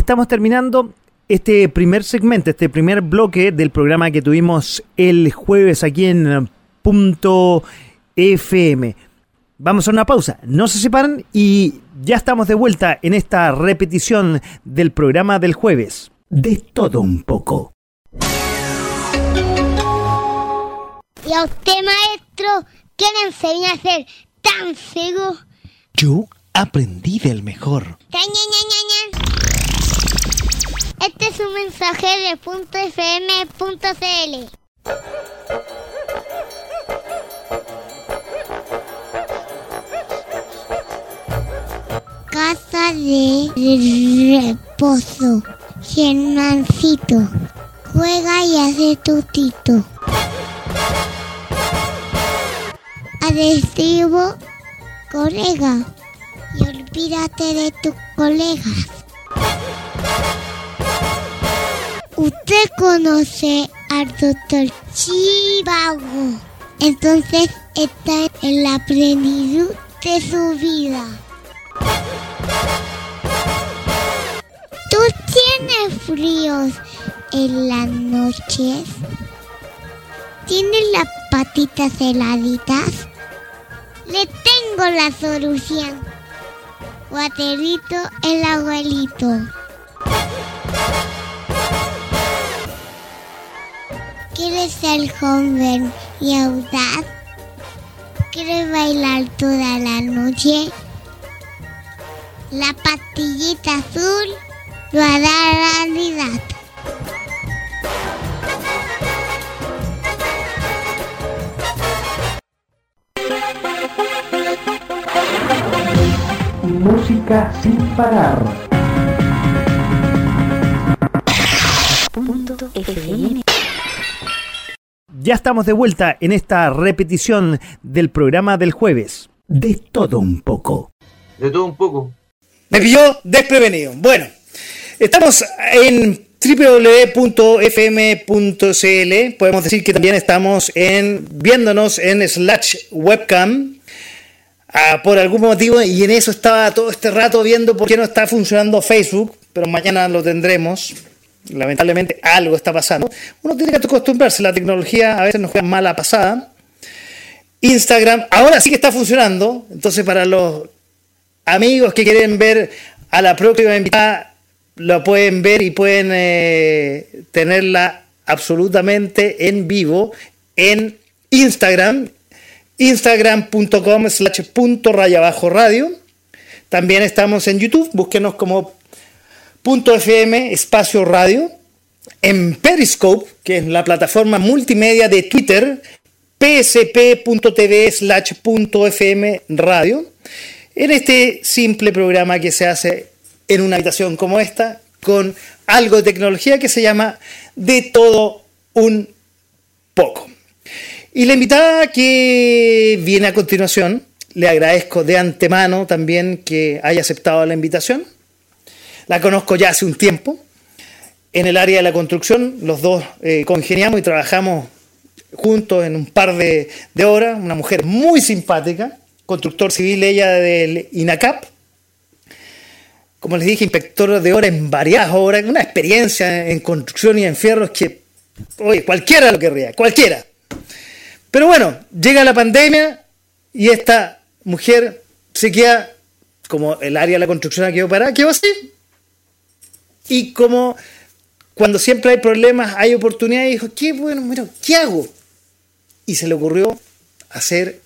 Estamos terminando este primer segmento, este primer bloque del programa que tuvimos el jueves aquí en Punto FM. Vamos a una pausa, no se separan y ya estamos de vuelta en esta repetición del programa del jueves. De todo un poco. ¿Y a usted, maestro, qué le enseña a ser tan ciego? Yo aprendí del mejor. Este es un mensaje de .fm.cl. Casa de reposo. Germancito. Juega y hace tutito. Adhesivo, colega. Y olvídate de tus colegas. Usted conoce al doctor Chivago. Entonces está en la plenitud de su vida. ¿Tú tienes fríos en las noches? ¿Tienes las patitas heladitas? Le tengo la solución. Guaterito el abuelito. ¿Quieres ser joven y audaz? ¿Quieres bailar toda la noche? La pastillita azul lo hará realidad. Música sin parar. Punto FM. Ya estamos de vuelta en esta repetición del programa del jueves. De todo un poco. De todo un poco. Me pilló desprevenido. Bueno, estamos en www.fm.cl. Podemos decir que también estamos en viéndonos en slash webcam. Ah, por algún motivo, y en eso estaba todo este rato viendo por qué no está funcionando Facebook, pero mañana lo tendremos. Lamentablemente algo está pasando. Uno tiene que acostumbrarse, la tecnología a veces nos juega mala pasada. Instagram ahora sí que está funcionando, entonces para los amigos que quieren ver a la próxima invitada, lo pueden ver y pueden eh, tenerla absolutamente en vivo en Instagram, instagram.com slash punto raya bajo radio. También estamos en YouTube, búsquenos como FM espacio radio. En Periscope, que es la plataforma multimedia de Twitter, psp.tv slash FM radio. En este simple programa que se hace en una habitación como esta, con algo de tecnología que se llama De todo un poco. Y la invitada que viene a continuación, le agradezco de antemano también que haya aceptado la invitación. La conozco ya hace un tiempo. En el área de la construcción, los dos eh, congeniamos y trabajamos juntos en un par de, horas. Una mujer muy simpática, constructor civil ella del INACAP. Como les dije, inspector de obra en varias obras, una experiencia en construcción y en fierros que, oye, cualquiera lo querría, cualquiera. Pero bueno, llega la pandemia y esta mujer se queda, como el área de la construcción ha quedado parada, quedó así. Y como cuando siempre hay problemas, hay oportunidades, dijo, qué bueno, mira, ¿qué hago? Y se le ocurrió hacer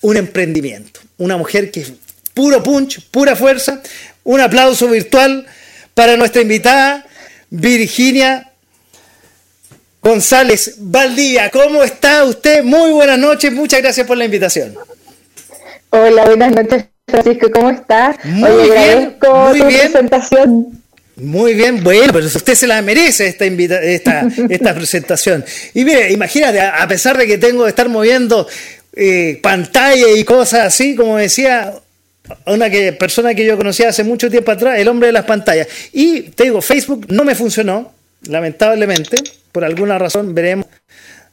un emprendimiento. Una mujer que es puro punch, pura fuerza. Un aplauso virtual para nuestra invitada, Virginia González Valdivia. ¿Cómo está usted? Muy buenas noches, muchas gracias por la invitación. Hola, buenas noches, Francisco, ¿cómo estás? Muy bien, muy tu bien. presentación. Muy bien, bueno, pero usted se la merece esta, invita esta, esta presentación. Y mire, imagínate, a pesar de que tengo que estar moviendo eh, pantalla y cosas así, como decía una que, persona que yo conocía hace mucho tiempo atrás, el hombre de las pantallas. Y te digo, Facebook no me funcionó, lamentablemente, por alguna razón, veremos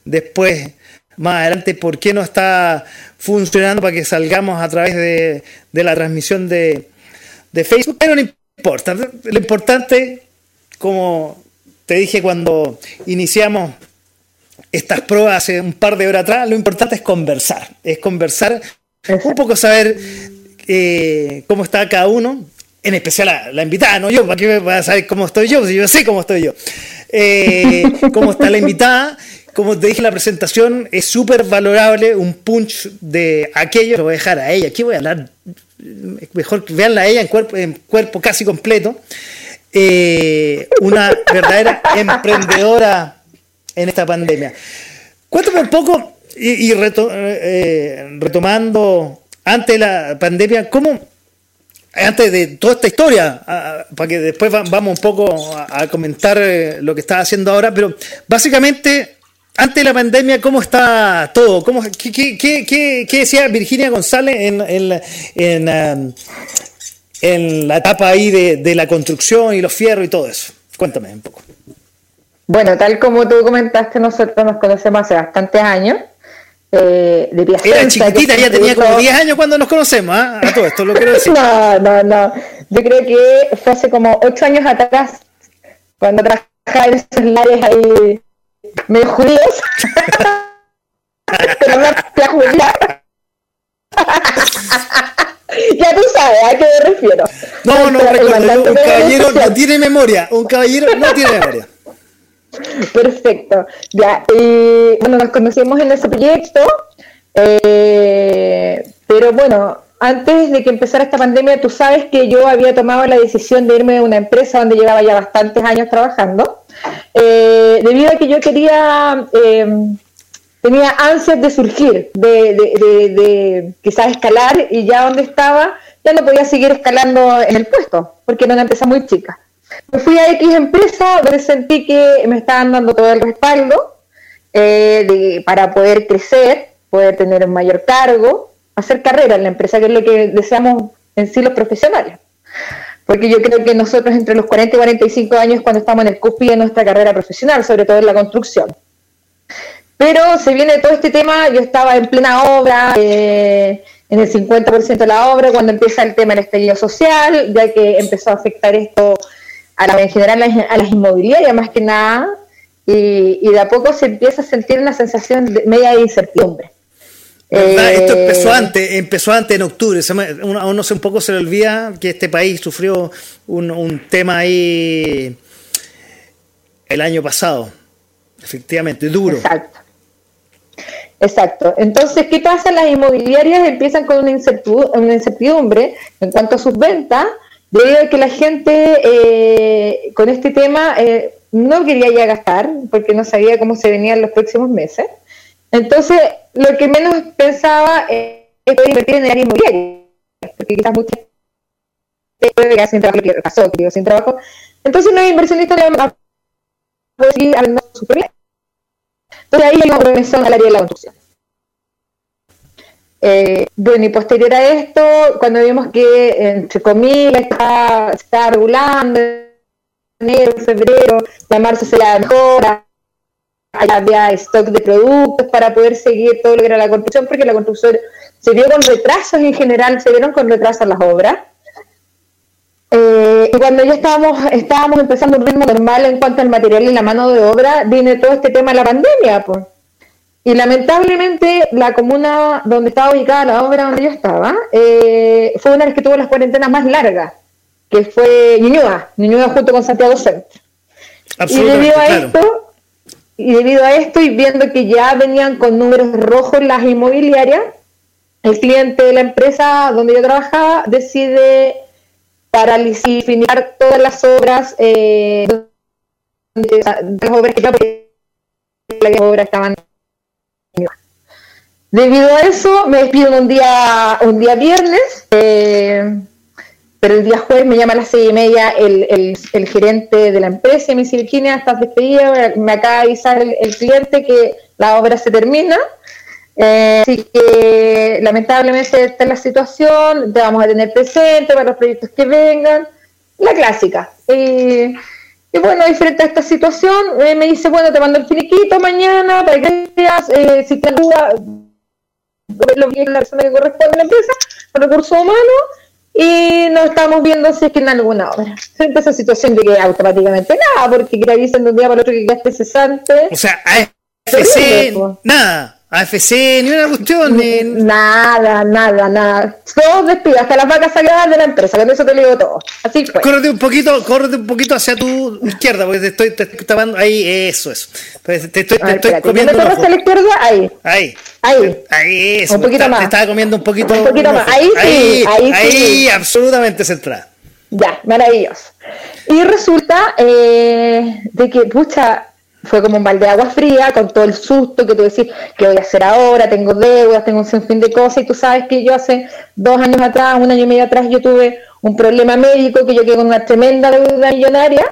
después, más adelante, por qué no está funcionando para que salgamos a través de, de la transmisión de, de Facebook. Pero no importa. Lo importante, como te dije cuando iniciamos estas pruebas hace un par de horas atrás, lo importante es conversar. Es conversar, un poco saber eh, cómo está cada uno, en especial la, invitada, no yo, ¿para qué me a saber cómo estoy yo? Si yo sé cómo estoy yo. Eh, cómo está la invitada. Como te dije la presentación, es súper valorable un punch de aquello. Lo voy a dejar a ella. Aquí voy a hablar. Mejor que veanla a ella en cuerpo, en cuerpo casi completo. Eh, una verdadera emprendedora en esta pandemia. Cuéntame un poco y, retomando antes de la pandemia, ¿cómo antes de toda esta historia, para que después vamos un poco a, comentar eh, lo que estás haciendo ahora, pero básicamente, antes de la pandemia, ¿cómo está todo? ¿Cómo, qué, decía Virginia González en, en, um, en, la etapa ahí de, de la construcción y los fierros y todo eso? Cuéntame un poco. Bueno, tal como tú comentaste, nosotros nos conocemos hace bastantes años eh, de Era chiquitita, ya tenía como 10 años cuando nos conocemos. A todo esto lo quiero decir. no, no, no. Yo creo que fue hace como 8 años atrás, cuando trabajaba en esos lares ahí medio judíos. Pero no la judía. ya tú sabes a qué me refiero. No, no, recuerdo. Un caballero no tiene memoria. Un caballero no tiene memoria. Perfecto. Ya, y bueno, nos conocimos en ese proyecto, eh, pero bueno, antes de que empezara esta pandemia, tú sabes que yo había tomado la decisión de irme a una empresa donde llevaba ya bastantes años trabajando, eh, debido a que yo quería, eh, tenía ansias de surgir, de, quizás escalar, y ya donde estaba, ya no podía seguir escalando en el puesto, porque era una empresa muy chica. Me fui a X empresa donde sentí que me estaban dando todo el respaldo eh, para poder crecer, poder tener un mayor cargo, hacer carrera en la empresa, que es lo que deseamos en sí los profesionales. Porque yo creo que nosotros entre los 40 y 45 años cuando estamos en el cúspide de nuestra carrera profesional, sobre todo en la construcción. Pero se viene todo este tema, yo estaba en plena obra, eh, en el 50% de la obra, cuando empieza el tema del estallido social, ya que empezó a afectar esto a en general a las inmobiliarias más que nada, y, de a poco se empieza a sentir una sensación de media de incertidumbre. Esto empezó eh, antes, empezó antes en octubre. A uno se un poco se le olvida que este país sufrió un, tema ahí el año pasado, efectivamente, duro. Exacto. Exacto. Entonces, ¿qué pasa? Las inmobiliarias empiezan con una incertidumbre en cuanto a sus ventas debido a que la gente eh, con este tema eh, no quería ya gastar porque no sabía cómo se venían los próximos meses. Entonces, lo que menos pensaba es invertir en el área inmobiliaria, porque quizás mucha gente puede quedar sin trabajo, que pasó, que sin trabajo. Entonces, los inversionistas van a poder seguir hablando súper bien. Entonces, ahí hay una prevención al área de la construcción. Eh, bueno, y posterior a esto, cuando vimos que, entre comillas, está, está regulando, enero, febrero, ya marzo se la mejora, había stock de productos para poder seguir todo lo que era la construcción, porque la construcción se vio con retrasos en general, se vieron con retrasos las obras. Eh, y cuando ya estábamos, estábamos empezando un ritmo normal en cuanto al material y la mano de obra, viene todo este tema de la pandemia, pues y lamentablemente la comuna donde estaba ubicada la obra donde yo estaba eh, fue una de las que tuvo las cuarentenas más largas, que fue Ñuñoa, Ñuñoa junto con Santiago Centro. Y debido a esto, y debido a esto, y viendo que ya venían con números rojos las inmobiliarias, el cliente de la empresa donde yo trabajaba decide paralizar todas las obras, eh, las obras que las obras estaban Debido a eso, me despido un día, un día viernes, eh, pero el día jueves me llama a las seis y media el, el, gerente de la empresa y me dice, Virginia, estás despedida, me acaba de avisar el, cliente que la obra se termina, eh, así que lamentablemente esta es la situación, te vamos a tener presente para los proyectos que vengan, la clásica. y bueno, diferente a esta situación, eh, me dice, bueno, te mando el finiquito mañana para que veas, si te duda, lo que la persona que corresponde a la empresa, recursos humanos, y no estamos viendo si es que en alguna obra. A esa situación llegué automáticamente nada, porque que avisen de un día para otro que quedaste cesante. O sea, AFC, nada. AFC, ni una cuestión. Ni... Nada, nada, nada. Todos despidos, hasta las vacas sagradas de la empresa, con eso te lo digo todo. Así fue. Córrete un poquito, córrete un poquito hacia tu izquierda, porque te estoy te estoy tapando ahí, eso es. Te estoy, te estoy comiendo. ¿me un corres ojo. a la izquierda? Ahí. Ahí. Ahí. Ahí, eso. Un poquito te- más. Te estaba comiendo un poquito. Un poquito un más. Ahí sí, ahí ahí, sí. absolutamente centrada. Ya, maravilloso. Y resulta eh, de que, pucha, fue como un balde de agua fría, con todo el susto que tú decís, ¿qué voy a hacer ahora? Tengo deudas, tengo un sinfín de cosas, y tú sabes que yo hace dos años atrás, un año y medio atrás, yo tuve un problema médico, que yo quedé con una tremenda deuda millonaria,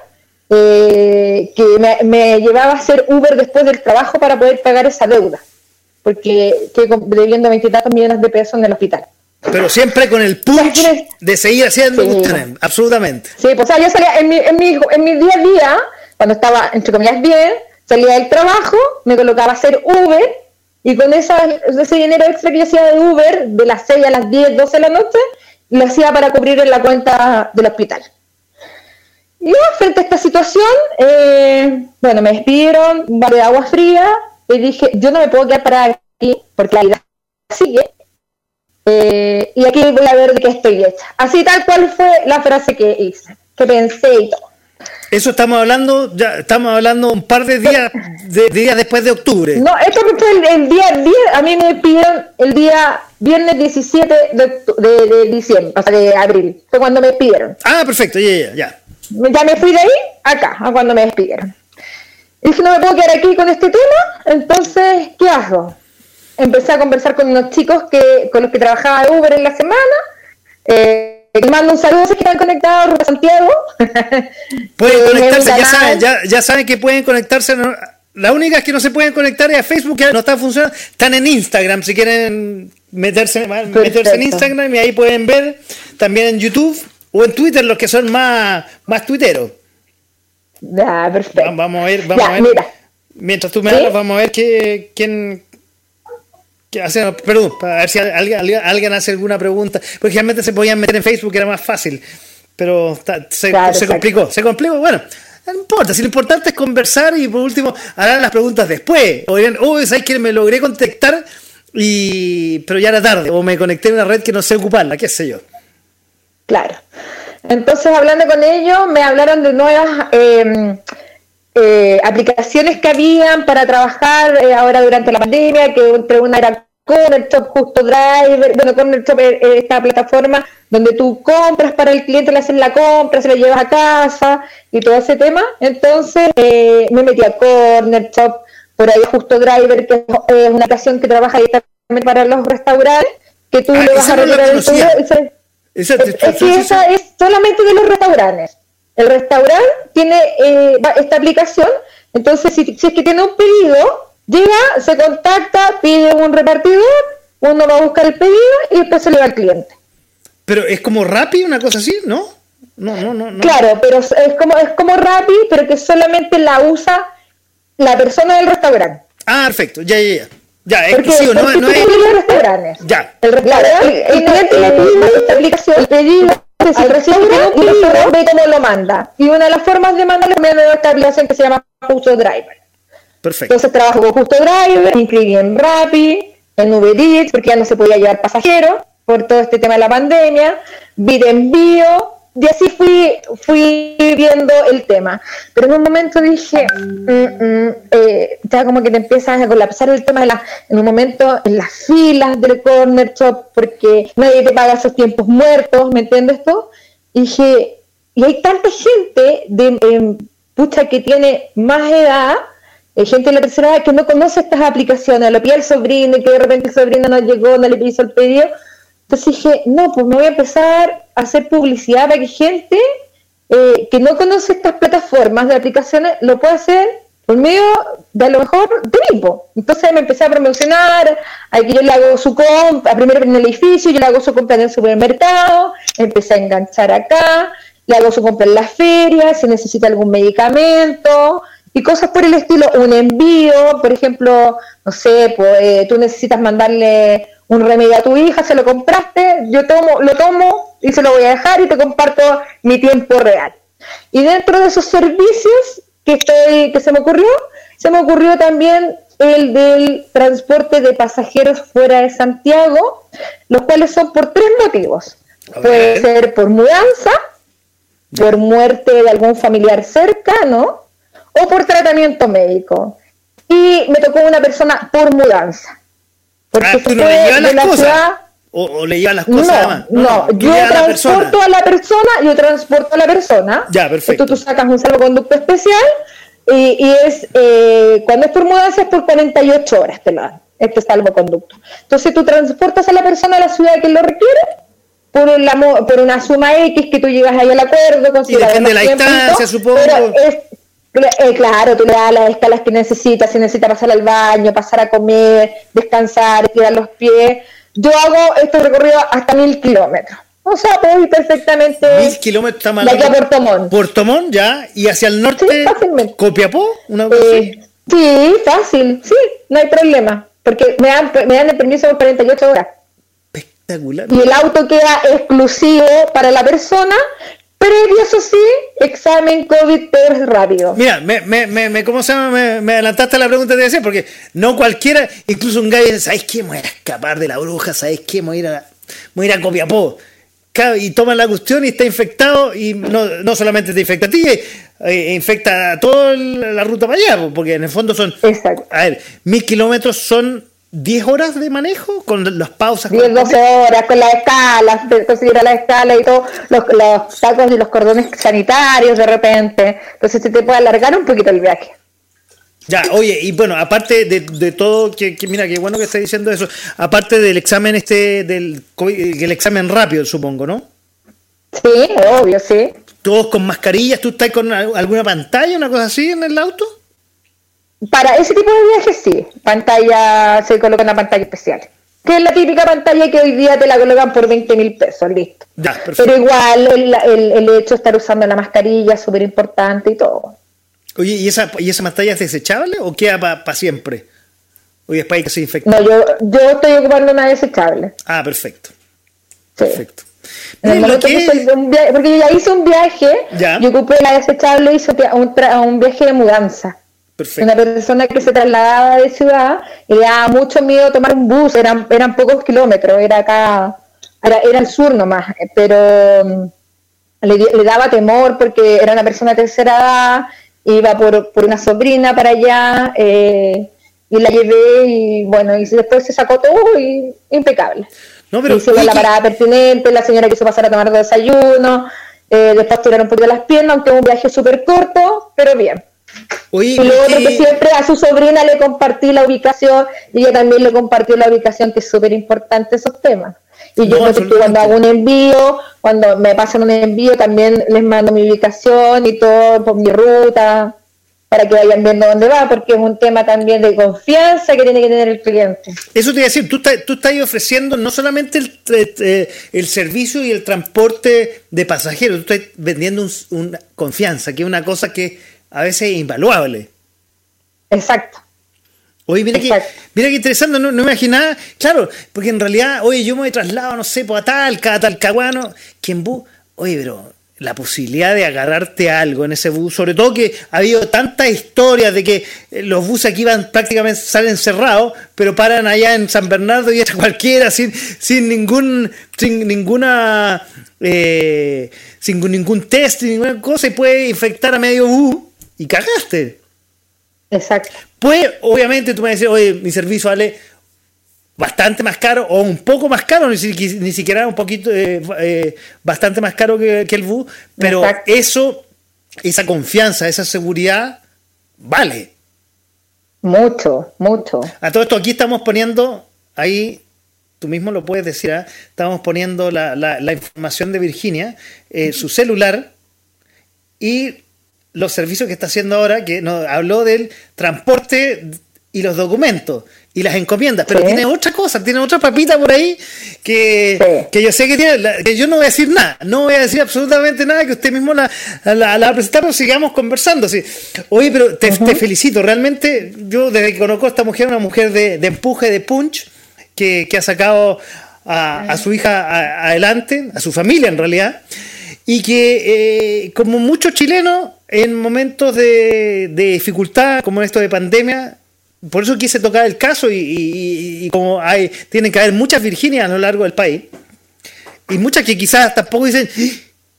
eh, que me, me llevaba a hacer Uber después del trabajo para poder pagar esa deuda, porque quedé debiendo veintitantos millones de pesos en el hospital. Pero siempre con el punch de seguir haciendo Sí. Absolutamente. Sí, pues o sea, yo salía en mi, en, mi, en mi día a día, cuando estaba, entre comillas, bien, salía del trabajo, me colocaba a hacer Uber, y con ese dinero extra que yo hacía de Uber, de las 6 a las 10, 12 de la noche, lo hacía para cubrir en la cuenta del hospital. Y frente a esta situación, eh, bueno, me despidieron, un de agua fría, y dije, yo no me puedo quedar parada aquí, porque la vida sigue, eh, y aquí voy a ver de qué estoy hecha. Así tal cual fue la frase que hice, que pensé y todo. Eso estamos hablando, ya estamos hablando un par de días, de, días después de octubre. No, esto fue el, el día 10, a mí me pidieron el día viernes 17 de, octu- de, de diciembre, o sea, de abril, fue cuando me despidieron. Ah, perfecto, ya, ya, ya. Ya me fui de ahí, acá, a cuando me despidieron. Y dije, no me puedo quedar aquí con este tema, entonces, ¿qué hago? Empecé a conversar con unos chicos que con los que trabajaba de Uber en la semana. Eh, les mando un saludo si están conectados, Ruta Santiago. Pueden conectarse, ya saben, ya, ya saben que pueden conectarse. La única es que no se pueden conectar es a Facebook, que no está funcionando. Están en Instagram, si quieren meterse, meterse en. Instagram y ahí pueden ver. También en YouTube o en Twitter, los que son más, más tuiteros. Ya, perfecto. Va- Vamos a ver, vamos Ya, a ver. mira. Mientras tú me ¿Sí? hablas, vamos a ver qué, quién. Perdón, para ver si alguien, alguien, alguien hace alguna pregunta. Porque realmente se podían meter en Facebook, era más fácil. Pero está- se, Claro, se exacto. complicó, se complicó. Bueno, no importa. Si lo importante es conversar y por último harán las preguntas después. O dirán, oh, ¿sabes que me logré contactar? Y, pero ya era tarde. O me conecté a una red que no sé ocuparla, qué sé yo. Claro. Entonces, hablando con ellos, me hablaron de nuevas eh, eh, aplicaciones que habían para trabajar eh, ahora durante la pandemia, que entre una era Corner Shop, Justo Driver, bueno, Corner Shop es es esta plataforma donde tú compras para el cliente, le haces la compra, se la llevas a casa y todo ese tema. Entonces, eh, me metí a Corner Shop, por ahí Justo Driver, que es eh, una aplicación que trabaja directamente para los restaurantes, que tú Ah, le vas a retirar el Esa- es, es que esa es solamente de los restaurantes. El restaurante tiene eh, va- esta aplicación, entonces si, si es que tiene un pedido, llega, se contacta, pide un repartidor, uno va a buscar el pedido y después se le va al cliente. Pero es como rápido, una cosa así, ¿no? No, no, no. no. Claro, pero es como es como Rappi, pero que solamente la usa la persona del restaurante. Ah, perfecto, ya, ya, ya. Ya, es Porque, que sí, no, no es. los restaurantes. Ya. El restaurante, el, cliente le pide esta aplicación, el pedido al restaurante y el restaurante ve cómo lo manda. Y una de las formas de mandarlo es mediante esta aplicación que se llama Justo Driver. Perfecto. Entonces trabajo con Justo Driver, me inscribí en Rappi, en Uber Eats, porque ya no se podía llevar pasajeros por todo este tema de la pandemia, vi de envío, y así fui, fui viendo el tema. Pero en un momento dije, mm, mm, eh, ya como que te empiezas a colapsar el tema de la, en un momento en las filas del corner shop, porque nadie te paga esos tiempos muertos, ¿me entiendes tú? Y dije, y hay tanta gente de em, pucha que tiene más edad, eh, gente de la tercera edad que no conoce estas aplicaciones, lo pide el sobrino y que de repente el sobrino no llegó, no le hizo el pedido. Entonces dije, no, pues me voy a empezar a hacer publicidad para que gente eh, que no conoce estas plataformas de aplicaciones lo pueda hacer por medio de a lo mejor de mí. Entonces me empecé a promocionar, a que yo le hago su compra, primero en el edificio, yo le hago su compra en el supermercado, empecé a enganchar acá, le hago su compra en las ferias, si necesita algún medicamento y cosas por el estilo, un envío, por ejemplo, no sé, pues eh, tú necesitas mandarle un remedio a tu hija, se lo compraste, yo tomo, lo tomo y se lo voy a dejar y te comparto mi tiempo real. Y dentro de esos servicios que, estoy, que se me ocurrió, se me ocurrió también el del transporte de pasajeros fuera de Santiago, los cuales son por tres motivos. Puede ser por mudanza, por muerte de algún familiar cercano o por tratamiento médico. Y me tocó una persona por mudanza. Porque ah, ¿tú no le llevas las cosas? ¿O, le llevan las cosas no, No, yo transporto a la persona, yo transporto a la persona. Ya, perfecto. Esto tú sacas un salvoconducto especial y, es, eh, cuando es por mudanza es por 48 horas te dan, este salvoconducto. Entonces tú transportas a la persona a la ciudad que lo requiere por, la, por una suma X que tú llegas ahí al acuerdo. Y depende de la distancia, supongo. Eh, claro, tú le das las escalas que necesitas, si necesita pasar al baño, pasar a comer, descansar, tirar los pies. Yo hago este recorrido hasta mil kilómetros. O sea, puedo ir perfectamente. Mil kilómetros está De aquí a Puerto Montt. Puerto Montt, ya. Y hacia el norte. Sí, fácilmente. ¿Copiapó? Una eh, sí, fácil. Sí, no hay problema. Porque me dan, me dan el permiso por 48 horas. Espectacular. Y el auto queda exclusivo para la persona, previo, eso sí, examen COVID test rápido. Mira, me, me, me, ¿cómo se llama? Me, me adelantaste a la pregunta de decir, porque no cualquiera, incluso un gallo dice, ¿sabes qué? Me voy a escapar de la bruja, ¿sabes qué? Me voy a ir a, voy a, ir a Copiapó y toma la cuestión y está infectado y no, no solamente te infecta a ti, eh, infecta a toda la ruta para allá, porque en el fondo son, Exacto. a ver, mil kilómetros son 10 horas de manejo con las pausas. 10, 12 horas, con las escalas, conseguir la escala y todo, los, los sacos y los cordones sanitarios de repente. Entonces se te puede alargar un poquito el viaje. Ya, oye, y bueno, aparte de, todo, que, mira, qué bueno que estés diciendo eso, aparte del examen este, del el examen rápido, supongo, ¿no? Sí, obvio, sí. ¿Todos con mascarillas? ¿Tú estás con alguna pantalla, una cosa así en el auto? Para ese tipo de viajes sí, pantalla, se coloca una pantalla especial. Que es la típica pantalla que hoy día te la colocan por 20 mil pesos, listo. Ya, Pero igual el, el, hecho de estar usando la mascarilla es súper importante y todo. Oye, ¿y esa, ¿y esa pantalla es desechable o queda para siempre? Oye, es para que se infecte. No, yo, yo estoy ocupando una desechable. Ah, perfecto. Sí. Perfecto. porque yo ya hice un viaje, yo ocupé la desechable y hice un, un viaje de mudanza. Perfecto. Una persona que se trasladaba de ciudad y le daba mucho miedo tomar un bus, eran, eran pocos kilómetros, era acá, era, era el sur nomás, pero mm, le, le, daba temor porque era una persona de tercera edad iba por, por una sobrina para allá eh, y la llevé y bueno, y después se sacó todo y impecable. No, pero, Hicimos la parada pertinente, la señora quiso pasar a tomar desayuno, eh, después tiraron un poquito las piernas, aunque un viaje súper corto, pero bien. Y luego otro que siempre a su sobrina le compartí la ubicación y ella también le compartió la ubicación, que es súper importante esos temas. Y yo cuando hago un envío, cuando me pasan un envío, también les mando mi ubicación y todo por mi ruta, para que vayan viendo dónde va, porque es un tema también de confianza que tiene que tener el cliente. Eso te iba a decir, tú estás, tú estás ofreciendo no solamente el, eh, el, servicio y el transporte de pasajeros, tú estás vendiendo una confianza, que es una cosa que a veces es invaluable. Exacto. Oye, mira que, mira que interesante, no, me imaginaba, claro, porque en realidad, oye, yo me he trasladado, no sé, pues a Talca, a Talcahuano, que en bus, oye, pero la posibilidad de agarrarte algo en ese bus, sobre todo que ha habido tantas historias de que eh, los buses aquí van prácticamente salen cerrados, pero paran allá en San Bernardo y a cualquiera sin, sin ningún, sin ninguna, eh, sin ningún test, ninguna cosa y puede infectar a medio bus y cagaste. Exacto. Pues, obviamente, tú me dices, oye, mi servicio vale bastante más caro o un poco más caro, ni, siquiera un poquito, eh, eh, bastante más caro que, el bus, pero eso, esa confianza, esa seguridad, vale. Mucho, mucho. A todo esto aquí estamos poniendo, ahí tú mismo lo puedes decir, ¿ah? estamos poniendo la, la, información de Virginia, eh, su celular y los servicios que está haciendo ahora, que nos habló del transporte y los documentos y las encomiendas, pero tiene otra cosa, tiene otra papita por ahí que, yo sé que tiene, que yo no voy a decir nada, no voy a decir absolutamente nada, que usted mismo la, la, la va a presentar, pero sigamos conversando. Sí. Oye, pero te, felicito, realmente yo desde que conozco a esta mujer, una mujer de, empuje, de punch, que, que ha sacado a, su hija adelante, a su familia en realidad, y que eh, como muchos chilenos en momentos de, dificultad, como esto de pandemia, por eso quise tocar el caso y, como hay, tienen que haber muchas Virginias a lo largo del país, y muchas que quizás tampoco dicen,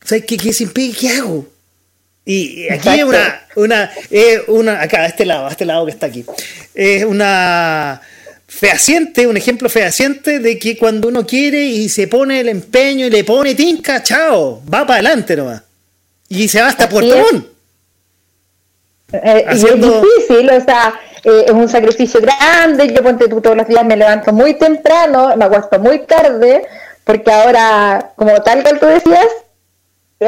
¿sabes qué, qué, qué hago? Y aquí hay una, una, una, acá, a este lado, a este lado que está aquí, es una fehaciente, un ejemplo fehaciente de que cuando uno quiere y se pone el empeño y le pone tinca, chao, va para adelante nomás. Y se va hasta Puerto Montt. Eh, es difícil, o sea, eh, es un sacrificio grande. Yo ponte tú todos los días me levanto muy temprano, me acuesto muy tarde, porque ahora, como tal cual tú decías,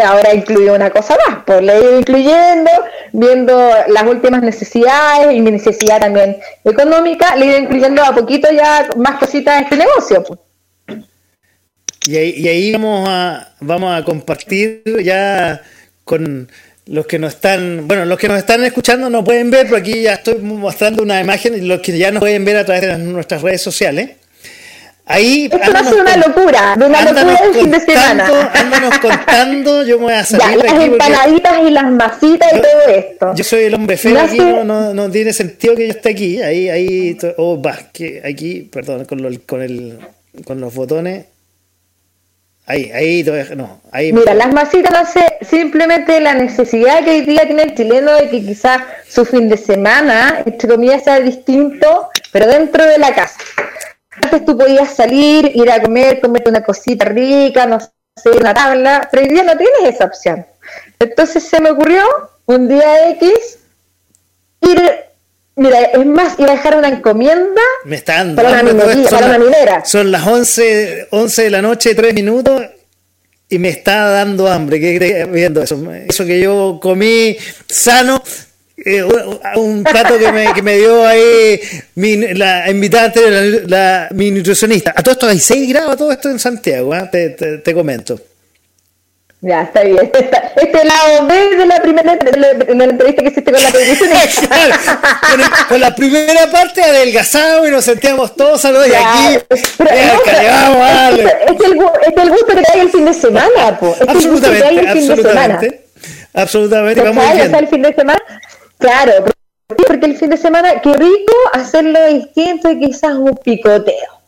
ahora incluye una cosa más, pues le he ido incluyendo, viendo las últimas necesidades y mi necesidad también económica, le he ido incluyendo a poquito ya más cositas de este negocio. Pues. Y ahí, y ahí vamos a vamos a compartir ya con los que nos están, bueno, los que nos están escuchando no pueden ver, pero aquí ya estoy mostrando una imagen y los que ya nos pueden ver a través de nuestras redes sociales. Ahí, Esto va a ser una locura, de una locura del fin de semana. Ándanos contando, yo me voy a salir ya, las empanaditas y las masitas y todo esto. Yo soy el hombre feo aquí, no, no, tiene sentido que yo esté aquí. Ahí, ahí, oh, va, que aquí, perdón, con, lo, con, el, con los botones. Ahí, ahí, no, ahí. Mira, las masitas nace simplemente la necesidad que hoy día tiene el chileno de que quizás su fin de semana, entre comillas, sea distinto, pero dentro de la casa. Antes tú podías salir, ir a comer, comerte una cosita rica, no sé, una tabla, pero hoy día no tienes esa opción. Entonces se me ocurrió un día X ir, mira, es más, ir a dejar una encomienda me están para, una, minería, para una minera. Son las 11, 11 de la noche, 3 minutos, y me está dando hambre que viendo eso. Eso que yo comí sano, eh, un, plato que me, que me dio ahí mi, la invitante, la, mi nutricionista. A todo esto hay 6 grados, todo esto en Santiago, ¿eh? te, te, comento. Ya, está bien. Este lado B de la primera de la, entrevista que hiciste con la televisión. con, la primera parte adelgazado y nos sentíamos todos saludos y aquí. Pero, no, es, el, es el gusto que hay el fin de semana, po. Es absolutamente, el absolutamente. Absolutamente. Vamos el fin de semana Claro, porque el fin de semana, qué rico hacerlo distinto y quizás un picoteo.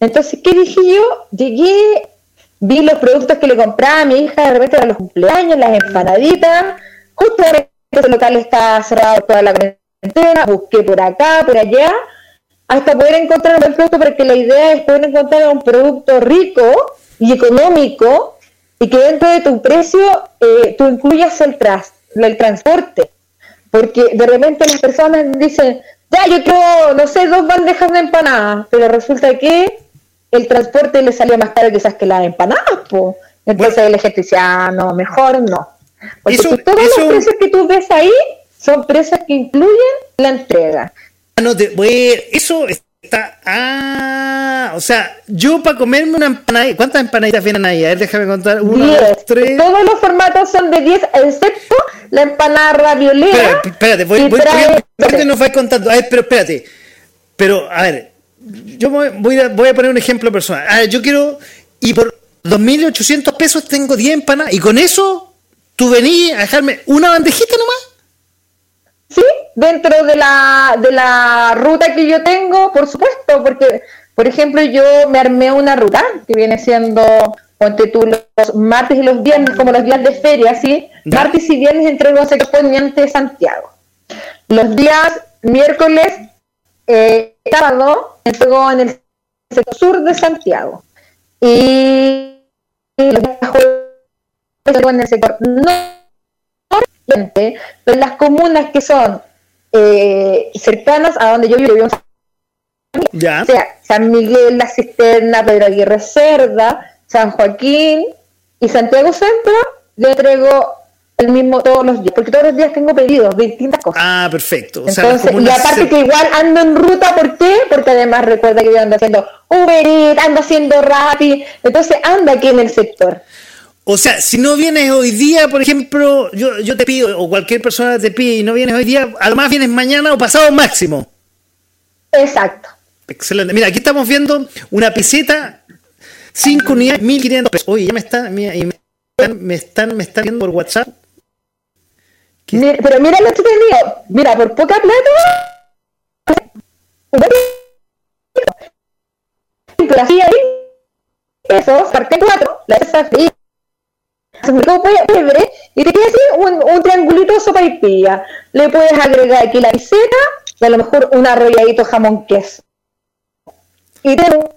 Entonces, ¿qué dije yo? Llegué, vi los productos que le compraba a mi hija de repente para los cumpleaños, las empanaditas, justamente el local está cerrado toda la cuarentena, busqué por acá, por allá, hasta poder encontrar un producto, porque la idea es poder encontrar un producto rico y económico y que dentro de tu precio eh, tú incluyas el, tras, el transporte. Porque de repente las personas dicen, ya, yo quiero, no sé, dos bandejas de empanadas, pero resulta que el transporte le salió más caro quizás que las empanadas, pues. Entonces el ejército ah, no, mejor no. Porque todos los precios que tú ves ahí son precios que incluyen la entrega. Ah, no te, eso Está, ah, o sea, yo para comerme una empanada, ¿cuántas empanaditas vienen ahí? A ver, déjame contar. Uno, dos, tres. Todos los formatos son de 10, excepto la empanada raviolera. Espérate, espérate, voy, voy, voy, nos vais contando. A ver, pero espérate. Pero, a ver, yo voy a, voy a poner un ejemplo personal. A ver, yo quiero, y por 2.800 pesos tengo 10 empanadas, y con eso tú venís a dejarme una bandejita nomás. Sí, dentro de la, de la ruta que yo tengo, por supuesto, porque, por ejemplo, yo me armé una ruta que viene siendo, ponte tú, los martes y los viernes, como los días de feria, ¿sí? Martes y viernes entrego a sector poniente de Santiago. Los días miércoles, eh, sábado, entrego en el sector sur de Santiago. Y en el sector norte pero las comunas que son eh, cercanas a donde yo vivo, ya. o sea, San Miguel, La Cisterna, Pedro Aguirre Cerda, San Joaquín y Santiago Centro, yo entrego el mismo todos los días, porque todos los días tengo pedidos de distintas cosas. Ah, perfecto. Entonces, y aparte que igual ando en ruta, ¿por qué? Porque además recuerda que yo ando haciendo Uber Eats, ando haciendo Rappi, entonces anda aquí en el sector. O sea, si no vienes hoy día, por ejemplo, yo, yo te pido, o cualquier persona te pide y no vienes hoy día, además vienes mañana o pasado máximo. Exacto. Excelente. Mira, aquí estamos viendo una piseta 5 unidades, 1500 pesos. Oye, ya me están, me, están, me están, me están viendo por WhatsApp. Pero mira lo entretenido. Mira, por poca plata. Eso, parte 4, la esa fría. y te queda así un, un triangulito sopa y pilla. Le puedes agregar aquí la receta y a lo mejor un arrolladito jamón queso. Y te un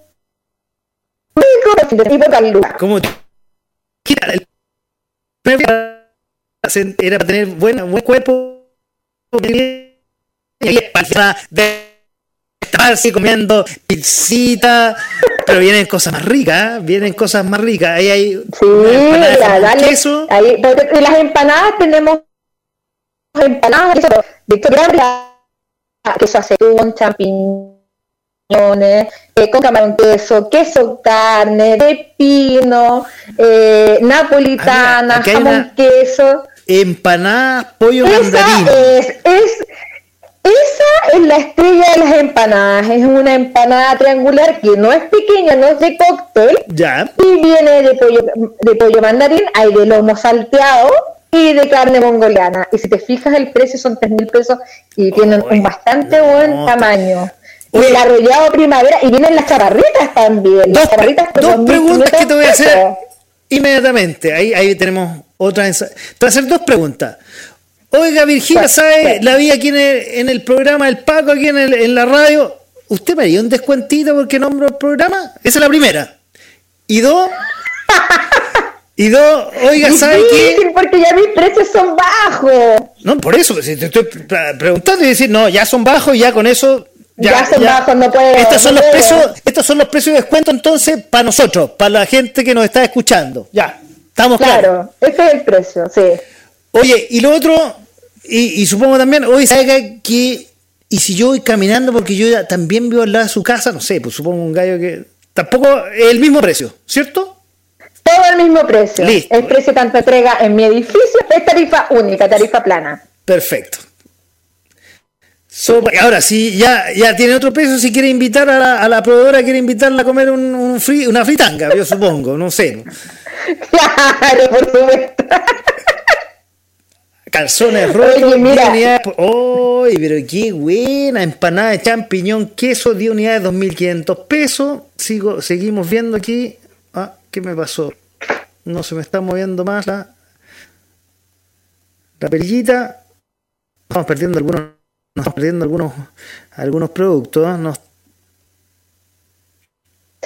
tipo calduca. ¿Cómo? Era para tener buen, buen cuerpo y de estarse comiendo pizzita, pero vienen cosas más ricas, ¿eh? vienen cosas más ricas. Ahí hay sí, mira, dale, queso. Ahí, porque las empanadas tenemos empanadas de queso aceitún, champiñones, eh, con camarón queso, queso carne, de pino, eh, napolitana, ah, jamón queso. Empanadas, pollo Esa es, es esa es la estrella de las empanadas. Es una empanada triangular que no es pequeña, no es de cóctel. Ya. Y viene de pollo, de pollo mandarín, hay de lomo salteado y de carne mongoliana. Y si te fijas, el precio son tres mil pesos y tienen un bastante buen tamaño. Y el arrollado primavera, y vienen las chaparritas también. Dos, las chaparritas dos preguntas que te voy a hacer inmediatamente. Ahí, ahí tenemos otra. Te voy a hacer dos preguntas. Oiga, Virginia, ¿sabe? La vi aquí en el, programa del Paco, aquí en, en la radio. ¿Usted me haría un descuentito porque nombro el programa? Esa es la primera. Y dos. y dos, oiga, ¿sabe qué? porque ya mis precios son bajos. No, por eso, te estoy preguntando y decir, no, ya son bajos, ya con eso ya, son bajos, no puedo. Estos son, los precios, estos son los precios de descuento entonces para nosotros, para la gente que nos está escuchando. Ya, estamos claros. Claro, ese es el precio, sí. Oye, y lo otro, y, supongo también, oye, ¿sabe que, y si yo voy caminando, porque yo también vivo al lado de su casa, no sé, pues supongo un gallo que tampoco es el mismo precio, ¿cierto? Todo el mismo precio. Listo. El precio tanto entrega en mi edificio es tarifa única, tarifa plana. Perfecto. ahora, si ya, ya tiene otro precio, si quiere invitar a la, a la proveedora, quiere invitarla a comer un, una fritanga, yo supongo, no sé. Claro, por supuesto. Calzones rotos, mira. Uy, pero qué buena! Empanada de champiñón, queso, 10 unidades, 2.500 pesos. Sigo, seguimos viendo aquí. Ah, ¿qué me pasó? No se me está moviendo más la, la perillita. Estamos perdiendo algunos, estamos perdiendo algunos, algunos productos. ¿eh? Nos,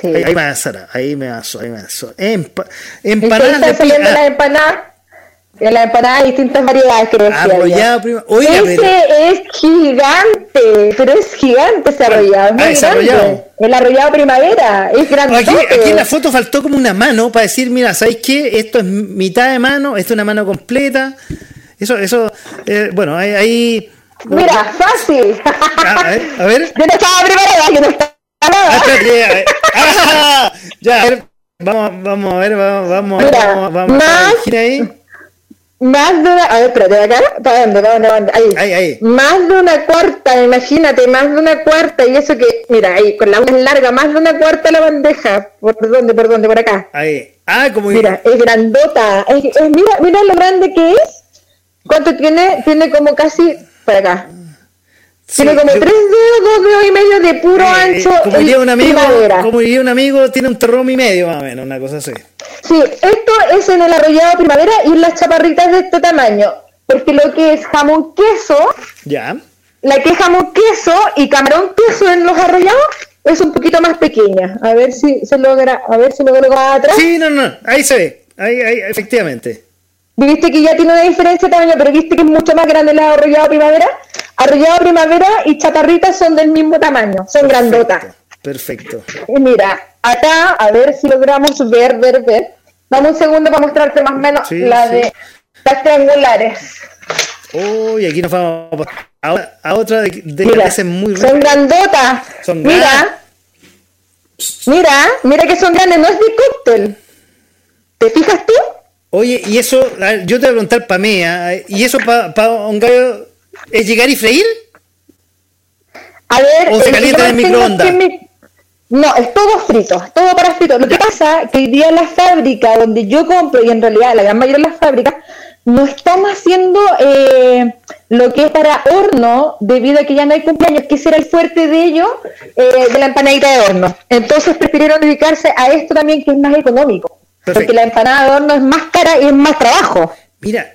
sí. ahí, ahí, me va ahí me va ahí me va Empa, empanadas de la empanada? En la empanada hay distintas variedades, creo que Arrollado, prima. ese es gigante, pero es gigante ese arrollado. Es ah, arrollado. El arrollado primavera, es grande. Aquí, aquí, en la foto faltó como una mano para decir, mira, ¿sabéis qué? Esto es mitad de mano, esto es una mano completa. Eso, eso, eh, bueno, ahí... ahí Mira, fácil. Ah, a, ver, a ver. Yo no estaba preparada, yo no estaba nada. Ah, ya, a ver, vamos, vamos a ver, vamos, vamos, Mira, vamos, vamos, más, a ahí. más de una, a ver, espérate, acá, ¿para dónde, para dónde, Ahí. ahí, ahí. Más de una cuarta, imagínate, más de una cuarta, y eso que, mira, ahí, con la uña larga, más de una cuarta la bandeja, ¿por dónde, por dónde, por acá? Ahí, ah, como Mira, es grandota, es, mira, mira lo grande que es, ¿cuánto tiene? Tiene como casi, para acá, tiene como tres dedos, dos dedos y medio de puro eh, ancho. Como diría un amigo, como diría un amigo, tiene un terrón y medio más o menos, una cosa así. Sí, esto es en el arrollado primavera y las chaparritas de este tamaño. Porque lo que es jamón queso, ya. La que es jamón queso y camarón queso en los arrollados es un poquito más pequeña. A ver si se logra, a ver si lo coloco atrás. Sí, no, no, ahí se ve, ahí, ahí, efectivamente. Viste que ya tiene una diferencia de tamaño, pero viste que es mucho más grande la arrollado primavera. Arrollado primavera y chaparritas son del mismo tamaño, son grandotas. Perfecto. Y mira, acá, a ver si logramos ver, ver, ver. Dame un segundo para mostrarte más o menos la de las triangulares. Uy, aquí nos vamos a, otra de, de mira, que muy Son grandotas. Son mira. Mira, mira que son grandes, no es de cóctel. ¿Te fijas tú? Oye, y eso, yo te voy a preguntar para mí, ¿eh? ¿y eso para un gallo es llegar y freír? A ver, ¿O se calienta en el microondas? No, es todo frito, todo para frito. Lo que pasa que hoy día en la fábrica donde yo compro, y en realidad la gran mayoría de las fábricas, no están haciendo eh, lo que es para horno, debido a que ya no hay cumpleaños, que ese era el fuerte de ellos, eh, de la empanadita de horno. Entonces prefirieron dedicarse a esto también, que es más económico. Perfecto. Porque la empanada de horno es más cara y es más trabajo. Mira.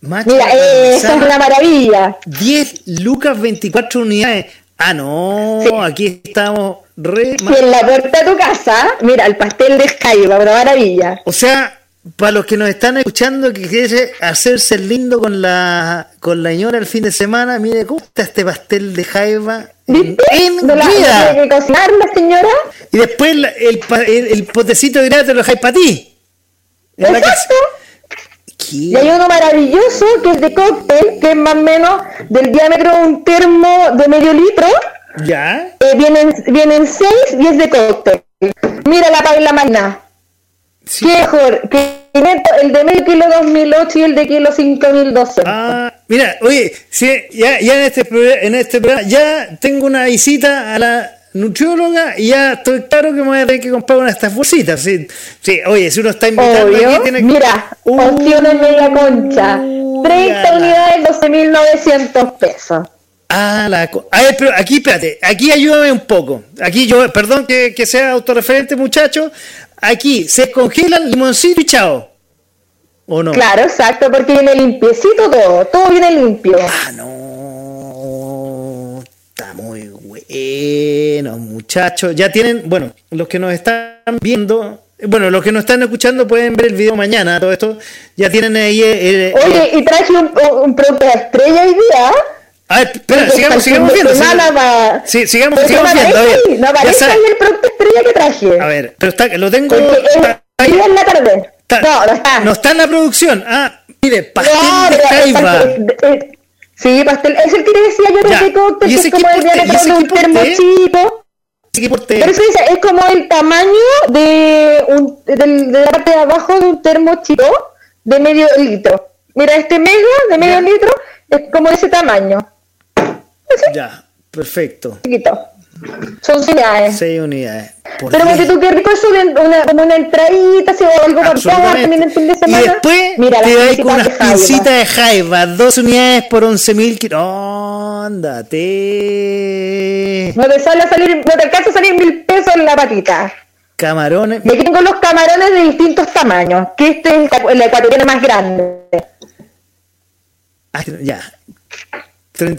Macho, Mira, eh, esa es una maravilla. 10 lucas 24 unidades. Ah, no, Sí. aquí estamos re. Y en la puerta de tu casa, mira, el pastel de Jaiba, una maravilla. O sea, para los que nos están escuchando que quiere hacerse lindo con la con la señora el fin de semana, mire cómo está este pastel de jaiba en, en ¿No la, no vida. cocinar la señora? Y después la- el, el, el potecito de grano te lo dejáis para ti. Y hay uno maravilloso que es de cóctel, que es más o menos del diámetro de un termo de medio litro. ¿Ya? Eh, vienen, vienen seis y es de cóctel. Mira la Paula Magna. Sí. ¿Qué mejor? Que el de medio kilo 2008 y el de kilo 5200. Ah, mira, oye, si ya, ya en este en este programa ya tengo una visita a la nutrióloga y ya estoy claro que me voy a tener que comprar una de estas bolsitas. Sí, sí, oye, si uno está invitando Obvio. aquí tiene que Mira, Uh, opciones media concha. 30 ya la- unidades, 12.900 pesos. Ah, la a ver, pero aquí, espérate, aquí ayúdame un poco. Aquí yo, perdón que, que sea autorreferente, muchacho. Aquí se congela el limoncito y chao. ¿O no? Claro, exacto, porque viene limpiecito todo. Todo viene limpio. Ah, no. Está muy bueno, muchachos. Ya tienen, bueno, los que nos están viendo, bueno, los que nos están escuchando pueden ver el video mañana, todo esto. Ya tienen ahí. eh, eh, Oye, y traje un, un producto de estrella hoy día. A ver, espera, sigamos, sigamos de viendo. Sí, sigamos, sigamos no viendo. No aparece ahí el producto estrella que traje. A ver, pero está, lo tengo. Es está ahí. en la tarde. No, no está. No está en la producción. Ah, mire, pastel de es pastel- eh, Sí, pastel. Es el que te decía yo de cóctel, ¿y que es como el de un termo es? chico. Pero eso dice, es como el tamaño de, un, del- de la parte de abajo de un termo chico de medio litro. Mira, este mega de medio litro es como ese tamaño. Ya, perfecto. Chiquito. Son unidades. Seis unidades. Por Pero porque tú qué rico de una, como una entradita, o algo para también el fin de Y semana. después Mira, te doy con unas de jaiba. pincitas de jaiba, dos unidades por 11.000 kilos. Óndate. No te sale a salir, no te alcanza a salir mil pesos en la patita. Camarones. Y aquí tengo los camarones de distintos tamaños, que este es el ecuatoriano más grande. Ah, ya.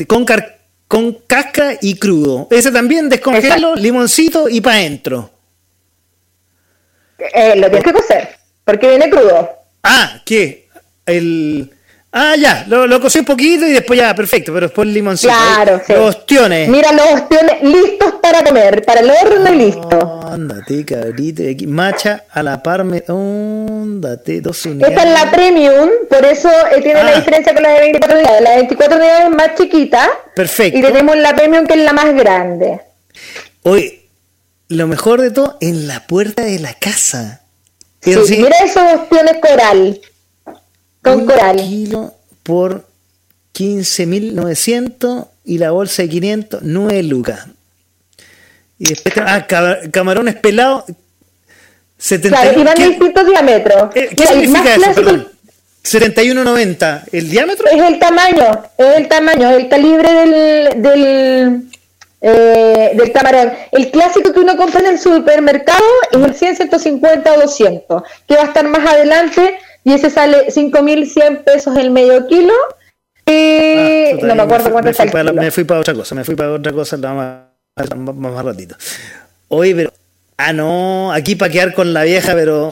Con, car- con casca y crudo. Ese también descongelo, limoncito y para adentro. Eh, lo tienes que cocer, porque viene crudo. Ah, ¿qué? El. Ah, ya, lo, lo cocí un poquito y después ya, perfecto, pero después el limoncito. Claro, ¿eh? sí. Los ostiones. Mira los ostiones listos para comer, para el horno y listo. Ándate, cabrito. y aquí, Macha a la parme. Ándate, dos unidades. Esta es la premium, por eso eh, tiene Ah. la diferencia con la de 24 unidades. La de 24 unidades es más chiquita. Perfecto. Y tenemos la premium que es la más grande. Oye, lo mejor de todo, en la puerta de la casa. Sí, mira esos ostiones coral. Con un kilo por 15.900 y la bolsa de 500, 9 lucas. Y después, ah, ca- camarones pelados, 70. Claro, y van de ¿Qué, distintos diámetros. eh, ¿qué significa eso? Perdón. 71.90. ¿El diámetro? es el tamaño, es el tamaño, el calibre del, del, eh, del camarón. El clásico que uno compra en el supermercado es el 100, 150 o 200, que va a estar más adelante y ese sale 5.100 pesos el medio kilo. Eh, Ah, no me acuerdo fui- cuánto está el me fui para otra cosa, me fui para otra cosa nada más, más, más- más ratito. Oye, pero. Ah, no, aquí para quedar con la vieja, pero.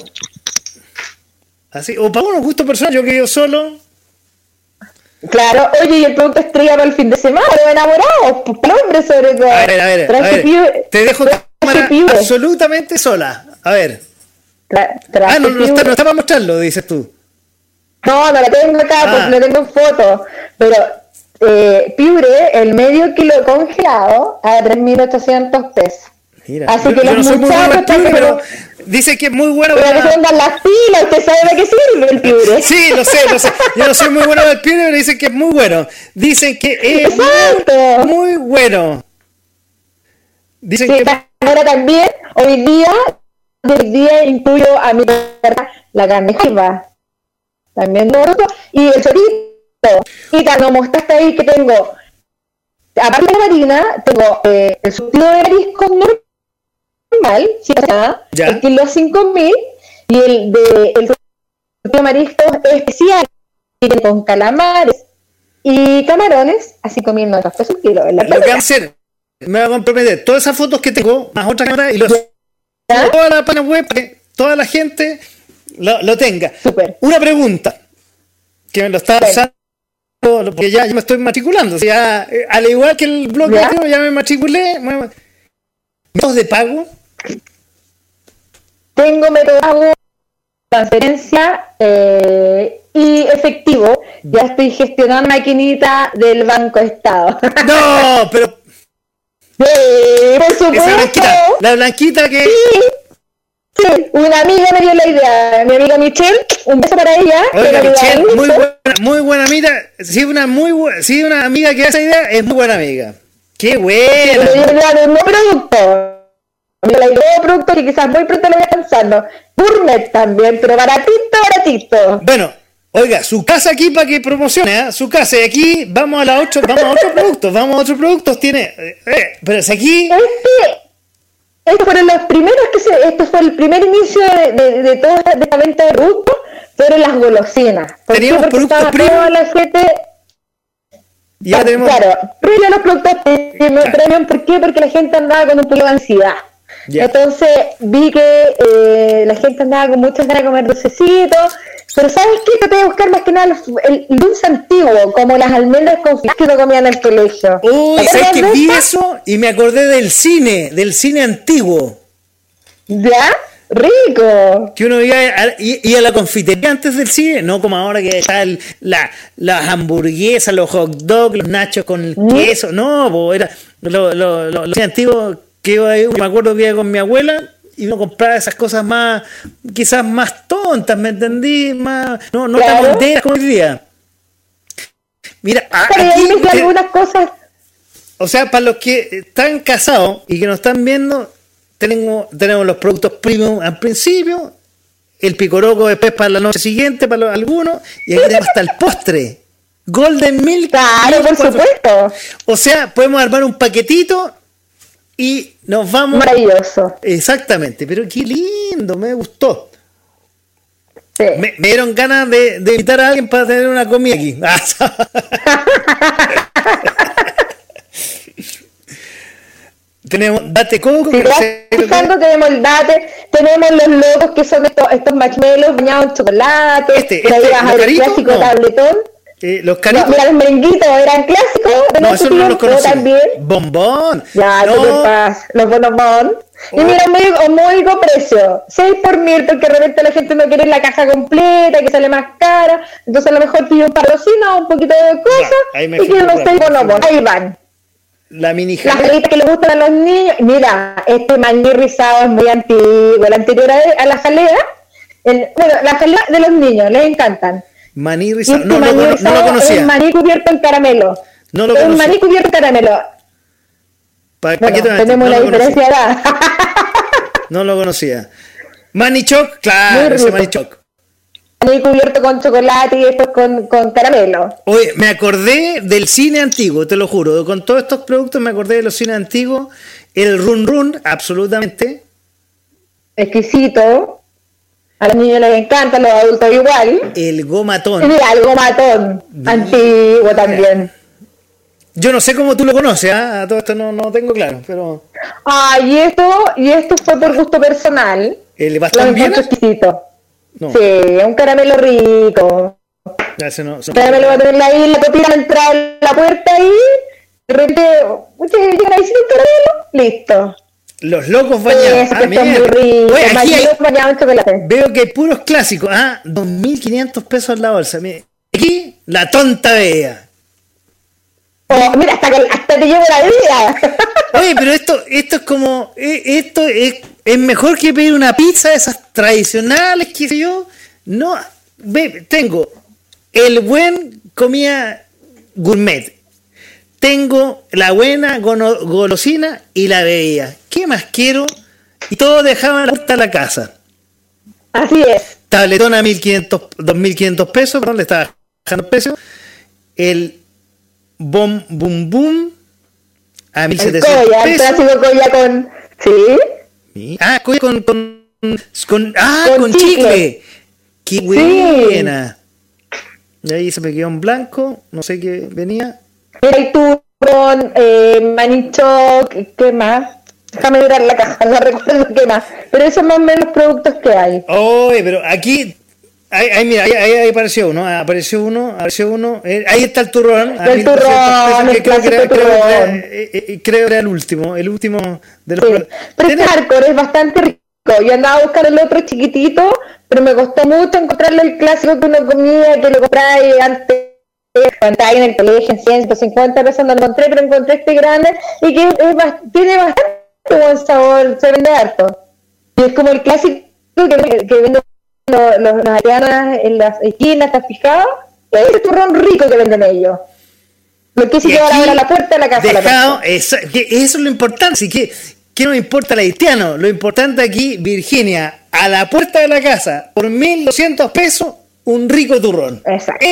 Así, o para unos gustos personales, yo que yo solo. Claro, oye, y el producto estrella para el fin de semana, los enamorados, pues, para hombres sobre todo. A ver, a ver, a ver. Te dejo cámara pibe. absolutamente sola. A ver. Tra- Ah, no, no está, no está para mostrarlo, dices tú. No, no la tengo acá, Ah. porque lo tengo en foto. Pero eh, piure el medio kilo congelado a 3.800 pesos. Mira, Así yo, que los no soy muy bueno muchachos piure, pero dice que es muy bueno Pero que para... se vendan las pilas, usted sabe para qué sirve el piure. Sí, lo sé, lo sé. Yo no soy muy bueno para el piure, pero dicen que es muy bueno. Dicen que es Exacto. muy, muy bueno. Dicen Sí, que ahora también, hoy día, hoy día incluyo a mi perra la carne. También lo otro, y el chorito. Y tan como mostraste ahí que tengo, aparte de la marina, tengo eh, el surtido de mariscos normal, sin nada, el kilo 5000 y el de el surtido de mariscos especial, viene con calamares y camarones a 5900 pesos el kilo. En la lo que hacer, me voy a comprometer. Todas esas fotos que tengo, más otra cámara, y los. Toda la página web para que toda la gente lo, lo tenga. Súper. Una pregunta que me lo está usando porque ya, ya me estoy matriculando. o sea, eh, al igual que el blog ¿Ya? ya, ya me matriculé. me- ¿Métodos de pago? Tengo método de pago, transferencia eh, y efectivo. Ya estoy gestionando maquinita del Banco Estado. No, pero Sí, por esa supuesto. blanquita, la blanquita que Sí, una amiga me dio la idea. Mi amiga Michelle, un beso para ella. Oiga, me Michelle, muy buena, muy buena amiga. Sí, una muy bu- sí, una amiga que hace idea es muy buena amiga. Qué Me buena. dio la de un nuevo producto. Me dio la idea de producto que quizás muy pronto lo voy pensando. Gourmet también, pero baratito, baratito. Bueno, oiga, su casa aquí para que promocione, ¿ah? su casa. Y aquí vamos a la ocho, vamos a otros productos, vamos a otros productos. Tiene, eh, eh, pero si aquí, Este, estos fueron los primeros que se, este fue el primer inicio de, de, de toda de esta venta de productos, fueron las golosinas. ¿Por? Teníamos productos estaba premium. toda la gente, ya tenemos. claro, premium los productos premium, premium, ¿por qué? Porque la gente andaba con un poco de ansiedad. Entonces vi que eh, la gente andaba con muchas ganas de comer dulcecitos, pero ¿sabes qué? Traté de buscar más que nada el, el dulce antiguo, como las almendras con flan que no comían en el colegio. Uy, ¿Te ¿sabes que vi eso? y me acordé del cine, del cine antiguo? ¿Ya? Rico. Que uno iba a, iba a la confitería antes del cine, no como ahora que está el- la, las hamburguesas, los hot dogs, los nachos con el ¿Mm? queso. No, po, era lo, lo, lo, lo antiguo que iba ahí, me acuerdo que iba con mi abuela y uno compraba esas cosas más, quizás más tontas, ¿me entendí? Más, no, no Claro. tan monteras como hoy día. Mira, Pero aquí, te- algunas cosas. o sea, para los que están casados y que nos están viendo, tenemos, tenemos los productos premium al principio, el picoroco después para la noche siguiente, para los- algunos, y aquí tenemos hasta el postre. Golden Milk. Claro, por 1400. supuesto. O sea, podemos armar un paquetito y nos vamos. Maravilloso. Exactamente, pero qué lindo, me gustó. Sí. Me, me dieron ganas de, de invitar a alguien para tener una comida aquí. Tenemos Date Coco. Si que tenemos el date, tenemos los locos que son estos, estos marshmallows bañados en chocolate, Este, este, vas a ¿los ver el clásico No. tabletón. Eh, los No, caritos. mira, los merenguitos eran clásicos de No, eso no los conocí. también. Bombón. Ya, no. Los bonobón. Y Oh. mira, muy, módico precio. 6 por mil, porque de repente la gente no quiere la caja completa, que sale más cara. Entonces a lo mejor pide un patrocino, un poquito de cosas, ahí me y quieren fui los 6 por- bonobón. Ahí van. La mini Las jaletas que le gustan a los niños. Mira, este maní rizado es muy antiguo. La anterior a, a la jalea, el, bueno, la jalea de los niños, les encantan. Maní rizado. No, lo maní cono- no rizado lo es conocía. maní cubierto en caramelo. No lo es un conocía. maní cubierto en caramelo. Pa- Bueno, tenemos la conocía. diferencia de edad. No lo conocía. Manichoc, claro, ese. Manichoc. maní cubierto con chocolate y después con, con caramelo. Oye, me acordé del cine antiguo, te lo juro. Con todos estos productos me acordé de los cines antiguos. El run run, absolutamente. Exquisito. A los niños les encanta, a los adultos igual. El gomatón. mira, algo matón. Antiguo también. Yo no sé cómo tú lo conoces, ¿ah? A todo esto no, no tengo claro, pero. Ah, y esto, y esto fue por gusto personal. ¿El encuentro Viena? exquisito. No, Sí, un caramelo rico. ya ese no. no. Caramelo va a tener ahí la copita a entrar en la puerta ahí. De repente, ustedes llegan ahí sin el caramelo, listo. Los locos bañados. Eso Ah. Oye, aquí hay- Mañana bañado en chocolate. veo que hay puros clásicos. Ah, 2.500 pesos la bolsa. Mire, Aquí, la tonta bella. Oh, mira, hasta, que- hasta te llevo la vida. Oye, pero esto, esto es como, eh, esto es, es mejor que pedir una pizza de esas tradicionales, qué sé yo. No, ve, tengo el buen comida gourmet. Tengo la buena golosina y la bebida. ¿Qué más quiero? Y todos dejaban la puerta de la casa. Así es. Tabletón a 1500, 2500 pesos, perdón, le estaba bajando el precio. El bom bum bum a 1700 el colla, pesos. El clásico colla con. ¿Sí? Ah, colla con. con, con ah, con, con chicle. chicle. Qué buena. Sí. Y ahí se me quedó en blanco, no sé qué venía. El turrón, eh, manicho, ¿qué más? Déjame mirar la caja, no recuerdo qué más. Pero esos más o menos productos que hay. Oye, pero aquí. Ahí, ahí mira, ahí, ahí, apareció uno, apareció uno, apareció uno. Eh, ahí está el turrón. El turrón, el creo, que era, turrón. Creo, era, creo era el último, el último de los. Sí. Pero este hardcore es bastante rico. Yo andaba a buscar el otro chiquitito, pero me costó mucho encontrarle el clásico que uno comía, que lo compraba antes estaba en el colegio en 150 pesos no lo encontré, pero encontré este grande y que es, tiene bastante buen sabor, se vende harto. Y es como el clásico que, que venden los, los, los arianas en las esquinas, ¿estás fijado? Y es el turrón rico que venden ellos. Lo que lleva ahora a la puerta de la casa. Dejado, la eso, que eso es lo importante. Así que, ¿qué nos importa el haitiano? Lo importante aquí, Virginia, a la puerta de la casa, por 1.200 pesos, un rico turrón. Exacto.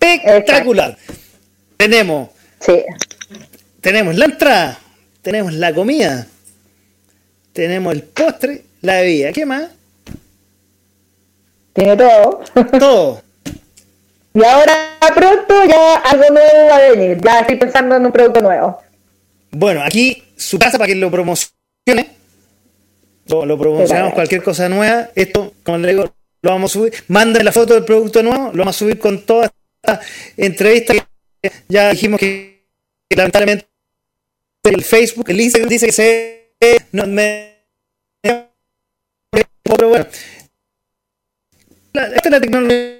Espectacular. Exacto. Tenemos, sí. tenemos la entrada, tenemos la comida, tenemos el postre, la bebida. ¿Qué más? Tiene todo. Todo. Y ahora pronto ya algo nuevo va a venir. Ya estoy pensando en un producto nuevo. Bueno, aquí su casa para que lo promocione. Lo, lo promocionamos cualquier cosa nueva. Esto, como le digo, lo vamos a subir. Manden la foto del producto nuevo, lo vamos a subir con toda esta entrevista que ya dijimos que, lamentablemente el Facebook, el Instagram dice que se no, me, pero bueno. Esta es la tecnología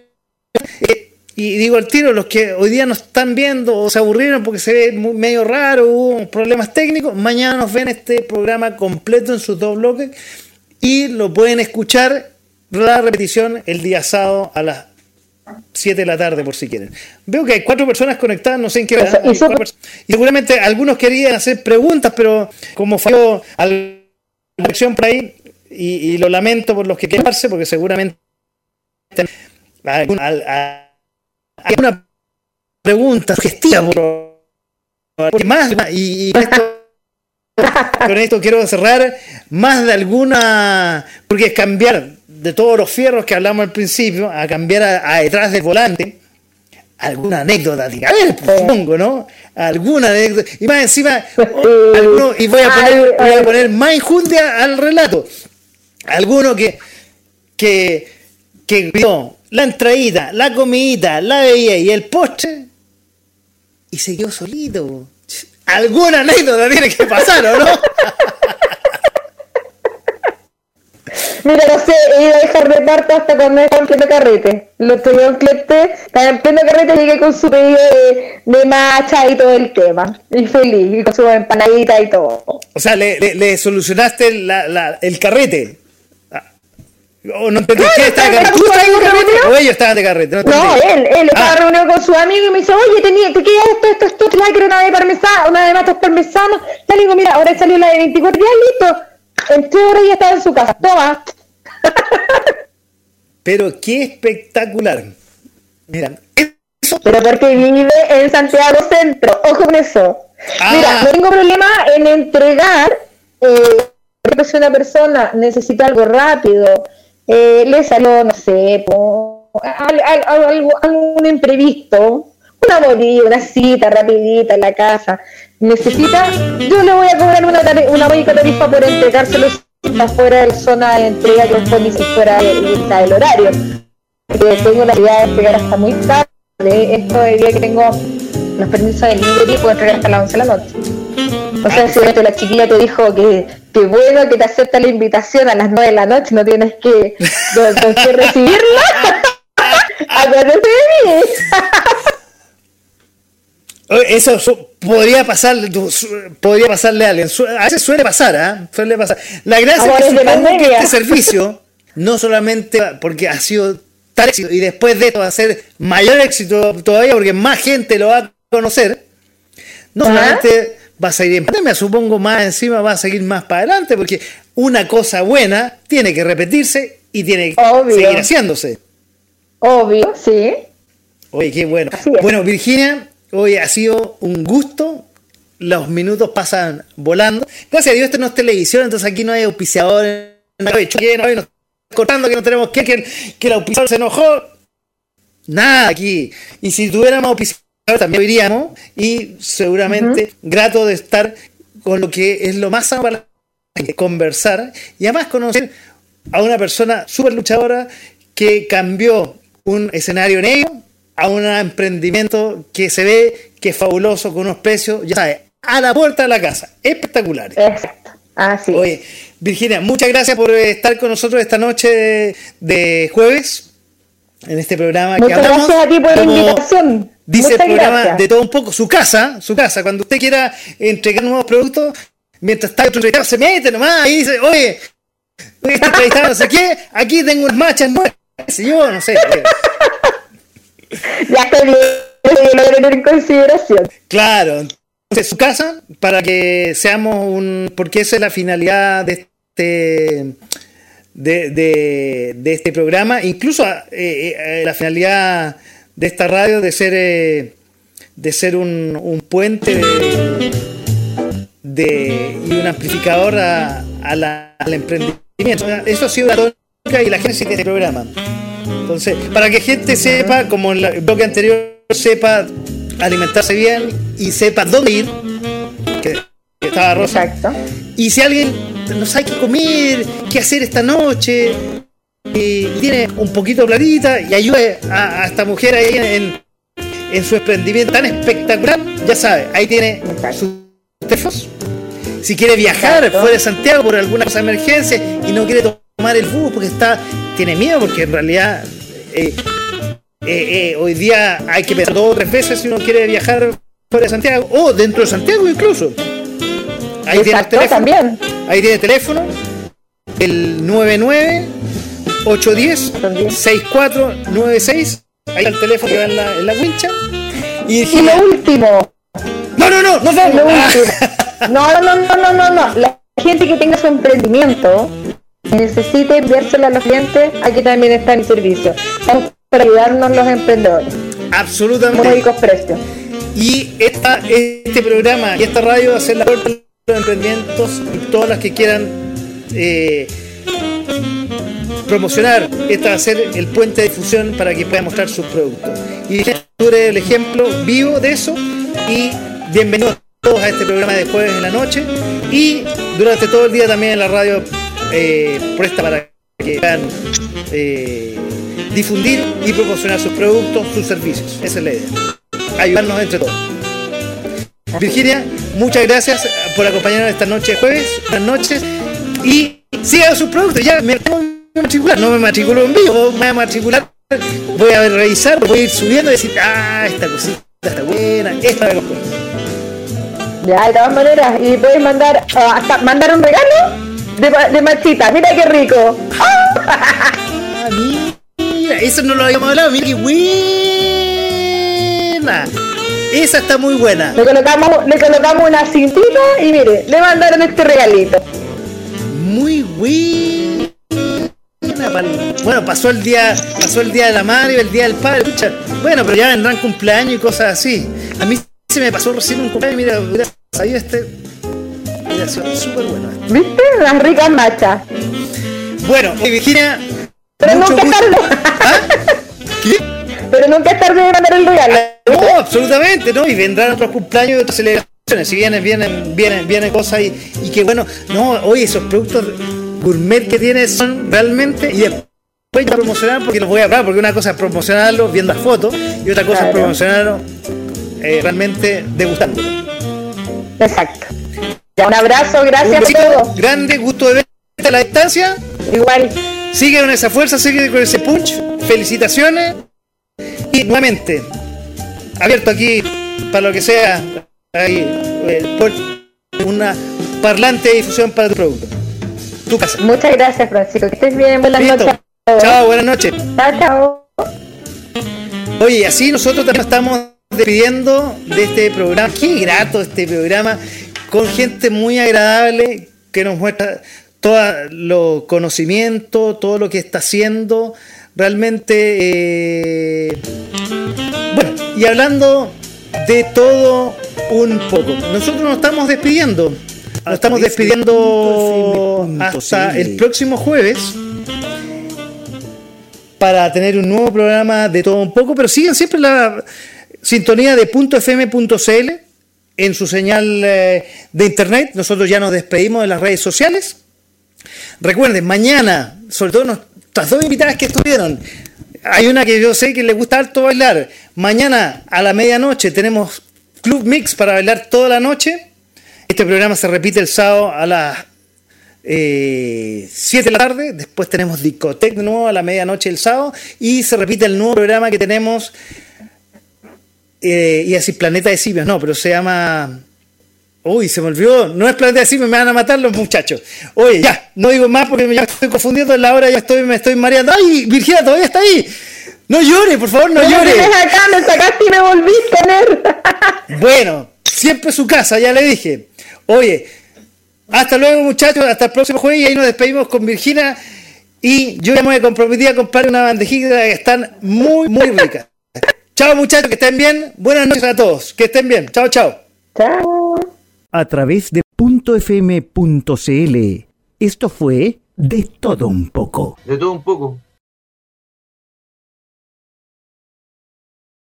eh, y digo al tiro los que hoy día nos están viendo o se aburrieron porque se ve muy, medio raro hubo problemas técnicos mañana nos ven este programa completo en sus dos bloques y lo pueden escuchar la repetición el día sábado a las 7 de la tarde por si quieren. Veo que hay cuatro personas conectadas, no sé en qué hora. Y, y seguramente algunos querían hacer preguntas, pero como falló a la dirección por ahí, y, y, lo lamento por los que quieren darse, porque seguramente alguna, alguna pregunta sugestiva por, por más, y, y con, esto, con esto quiero cerrar más de alguna, porque es cambiar de todos los fierros que hablamos al principio, a cambiar a, a detrás del volante, alguna anécdota, diga, a ver, supongo, ¿no? Alguna anécdota, y más encima, alguno, y voy a poner, voy a poner más injundia al relato, alguno que, que, que vio la entradita, la comidita, la bebida y el postre, y se quedó solito. Alguna anécdota tiene que pasar, ¿o no? Mira, no sé, iba a dejar reparto hasta cuando estaba en pleno carrete. Lo estoy en cliente, estaba en pleno carrete, llegué con su pedido de, de macha y todo el tema. Y feliz, y con su empanadita y todo. O sea, le, le, le solucionaste la, la, el carrete. ¿O no entendí? ¿Qué estaba de carrete? ¿Tú estabas de carrete o ellos estaban de carrete? No, no él, él estaba ah. reunido con su amigo y me dice, oye, tenía, te queda esto, esto, esto, te la quiero una de parmesano, una de matas parmesano. Ya le digo, mira, ahora salió la de 24 días, listo. En horas ya estaba en su casa. Toma. Pero qué espectacular. Mira, eso... Pero porque vive en Santiago Centro. Ojo con eso. Ah. Mira, no tengo problema en entregar. Eh, si una persona necesita algo rápido, eh, le salió, no sé, po, algo, algún imprevisto, una bolilla, una cita rapidita en la casa, necesita, yo le voy a cobrar una, una única tarifa por entregárselo afuera de la zona de entrega que pone si fuera está el horario. Porque tengo la idea de entregar hasta muy tarde. Esto de día que tengo los permisos del libre y puedo entregar hasta las 11 de la noche. O sea, si la chiquilla te dijo que, que bueno que te acepta la invitación a las 9 de la noche, no tienes que, no, no que recibirla. Acuérdate de mí. Eso podría pasarle, podría pasarle a alguien. A veces suele pasar, ¿eh? Suele pasar. La gracia es que, que este servicio, no solamente porque ha sido tal éxito, y después de esto va a ser mayor éxito todavía porque más gente lo va a conocer, no solamente va a seguir en pandemia, supongo más encima va a seguir más para adelante, porque una cosa buena tiene que repetirse y tiene que seguir haciéndose. Obvio, sí. Oye, qué bueno. Bueno, Virginia, hoy ha sido un gusto. Los minutos pasan volando. Gracias a Dios, esto no es televisión, entonces aquí no hay auspiciadores. No hay no hay cortando que no tenemos que, que, que el auspiciador se enojó. Nada aquí. Y si tuviéramos auspiciador también iríamos. Y seguramente grato de estar con lo que es lo más sano para conversar y además conocer a una persona súper luchadora que cambió un escenario negro a un emprendimiento que se ve que es fabuloso con unos precios, ya sabes, a la puerta de la casa. Espectacular. Exacto. Así. Oye, Virginia, muchas gracias por estar con nosotros esta noche de, jueves en este programa. Muchas gracias a ti por la invitación. Dice el programa de todo un poco, su casa, su casa, cuando usted quiera entregar nuevos productos, mientras está otro entrevistado, se mete nomás y dice, oye, este entrevistado no sé qué, aquí tengo unas machas nuevas, yo no sé. Ya bien, lo tener en consideración. Claro, entonces su casa, para que seamos un, porque esa es la finalidad de este... De, de, de este programa, incluso eh, eh, la finalidad de esta radio de ser, eh, de ser un, un puente de, y un amplificador a, la, al emprendimiento. Eso ha sido la tónica y la génesis de este programa. Entonces, para que gente sepa, como en el bloque anterior, sepa alimentarse bien y sepa dónde ir, que, estaba Rosa. Exacto. Y si alguien no sabe qué comer, qué hacer esta noche, y tiene un poquito de platita y ayude a, esta mujer ahí en, en, su emprendimiento tan espectacular, ya sabe, ahí tiene sus teléfonos. Si quiere viajar fuera de Santiago por alguna cosa de emergencia y no quiere tomar el bus porque está tiene miedo, porque en realidad eh, eh, eh, hoy día hay que pensar dos o tres veces si uno quiere viajar fuera de Santiago o dentro de Santiago incluso. Ahí tiene teléfono. También. Ahí tiene teléfono. El 99 810-6496. Ahí está el teléfono que va en la, en la wincha. Y, lo último. No, no, no, no. No, no, no, no, no, no. La gente que tenga su emprendimiento necesite enviárselo a los clientes, aquí también está mi servicio. Para ayudarnos los emprendedores. Absolutamente. Módicos precios. Y esta, este programa y esta radio va a ser la puerta de los emprendimientos y todas las que quieran eh, promocionar, esta va a ser el puente de difusión para que pueda mostrar sus productos. Y el ejemplo vivo de eso y bienvenidos todos a este programa de jueves en la noche y durante todo el día también en la radio eh, presta para que puedan eh, difundir y promocionar sus productos, sus servicios. Esa es la idea. Ayudarnos entre todos. Virginia, muchas gracias por acompañarnos esta noche de jueves. Buenas noches. Y sigan sus productos. Ya me matricular, no me matriculo en vivo, me voy a matricular, voy a revisar, voy a ir subiendo y decir, ah, esta cosita está buena, esta me. Ya, de todas maneras, y puedes mandar, uh, hasta mandar un regalo de, de machita, mira qué rico. Ah, mira, eso no lo habíamos hablado, mira qué buena. Esa está muy buena. Le colocamos, le colocamos una cintita y mire, le mandaron este regalito. Muy buena. Bueno, pasó el día, pasó el día de la madre y el día del padre, Bueno, pero ya vendrán cumpleaños y cosas así. A mí se me pasó recién un cumpleaños, mira, mira, ahí este. Mira, súper bueno. ¿Viste? Las ricas machas. Bueno, Virginia. Pero nunca es tarde. ¿Ah? ¿Qué? Pero nunca es tarde de mandar el regalo. no, absolutamente, ¿no? Y vendrán otros cumpleaños y otras celebraciones. Si vienen, vienen, vienen, vienen cosas y, y que bueno, no, oye, esos productos gourmet que tiene son realmente y después ya promocionar porque los voy a hablar porque una cosa es promocionarlo viendo las fotos y otra cosa es promocionarlo eh, realmente degustándolo exacto un abrazo gracias a todos grande gusto de verte a la distancia igual sigue con esa fuerza sigue con ese punch felicitaciones y nuevamente abierto aquí para lo que sea ahí, una parlante de difusión para tu producto Muchas gracias, Francisco. Que estés bien. Buenas noches. Chao, buenas noches. Chao, chao. Oye, así nosotros también estamos despidiendo de este programa. Qué grato este programa, con gente muy agradable que nos muestra todo lo conocimiento, todo lo que está haciendo. Realmente, eh, bueno, y hablando de todo un poco. Nosotros nos estamos despidiendo. Nos estamos despidiendo hasta el próximo jueves para tener un nuevo programa de todo un poco, pero sigan siempre la sintonía de .fm.cl en su señal eh, de internet. Nosotros ya nos despedimos de las redes sociales. Recuerden, mañana, sobre todo nuestras dos invitadas que estuvieron, hay una que yo sé que le gusta harto bailar. Mañana a la medianoche tenemos Club Mix para bailar toda la noche. Este programa se repite el sábado a las 7 eh, de la tarde. Después tenemos Discotec de nuevo a la medianoche el sábado. Y se repite el nuevo programa que tenemos. Eh, y así, Planeta de Simios. No, pero se llama Uy, se me olvidó. No es planeta de me van a matar los muchachos. Oye, ya, no digo más porque ya estoy confundiendo en la hora, ya estoy, me estoy mareando. ¡Ay, Virginia todavía está ahí! No llore, por favor, no llore. Me acá, me sacaste y me volví a tener. bueno, siempre su casa, ya le dije. Oye, hasta luego, muchachos, hasta el próximo jueves y ahí nos despedimos con Virginia. Y yo ya me comprometí a comprar una bandejita que están muy, muy ricas. Chao, muchachos, que estén bien. Buenas noches a todos. Que estén bien. Chao, chao. Chao a través de .fm.cl. Esto fue De Todo Un poco. De Todo Un poco.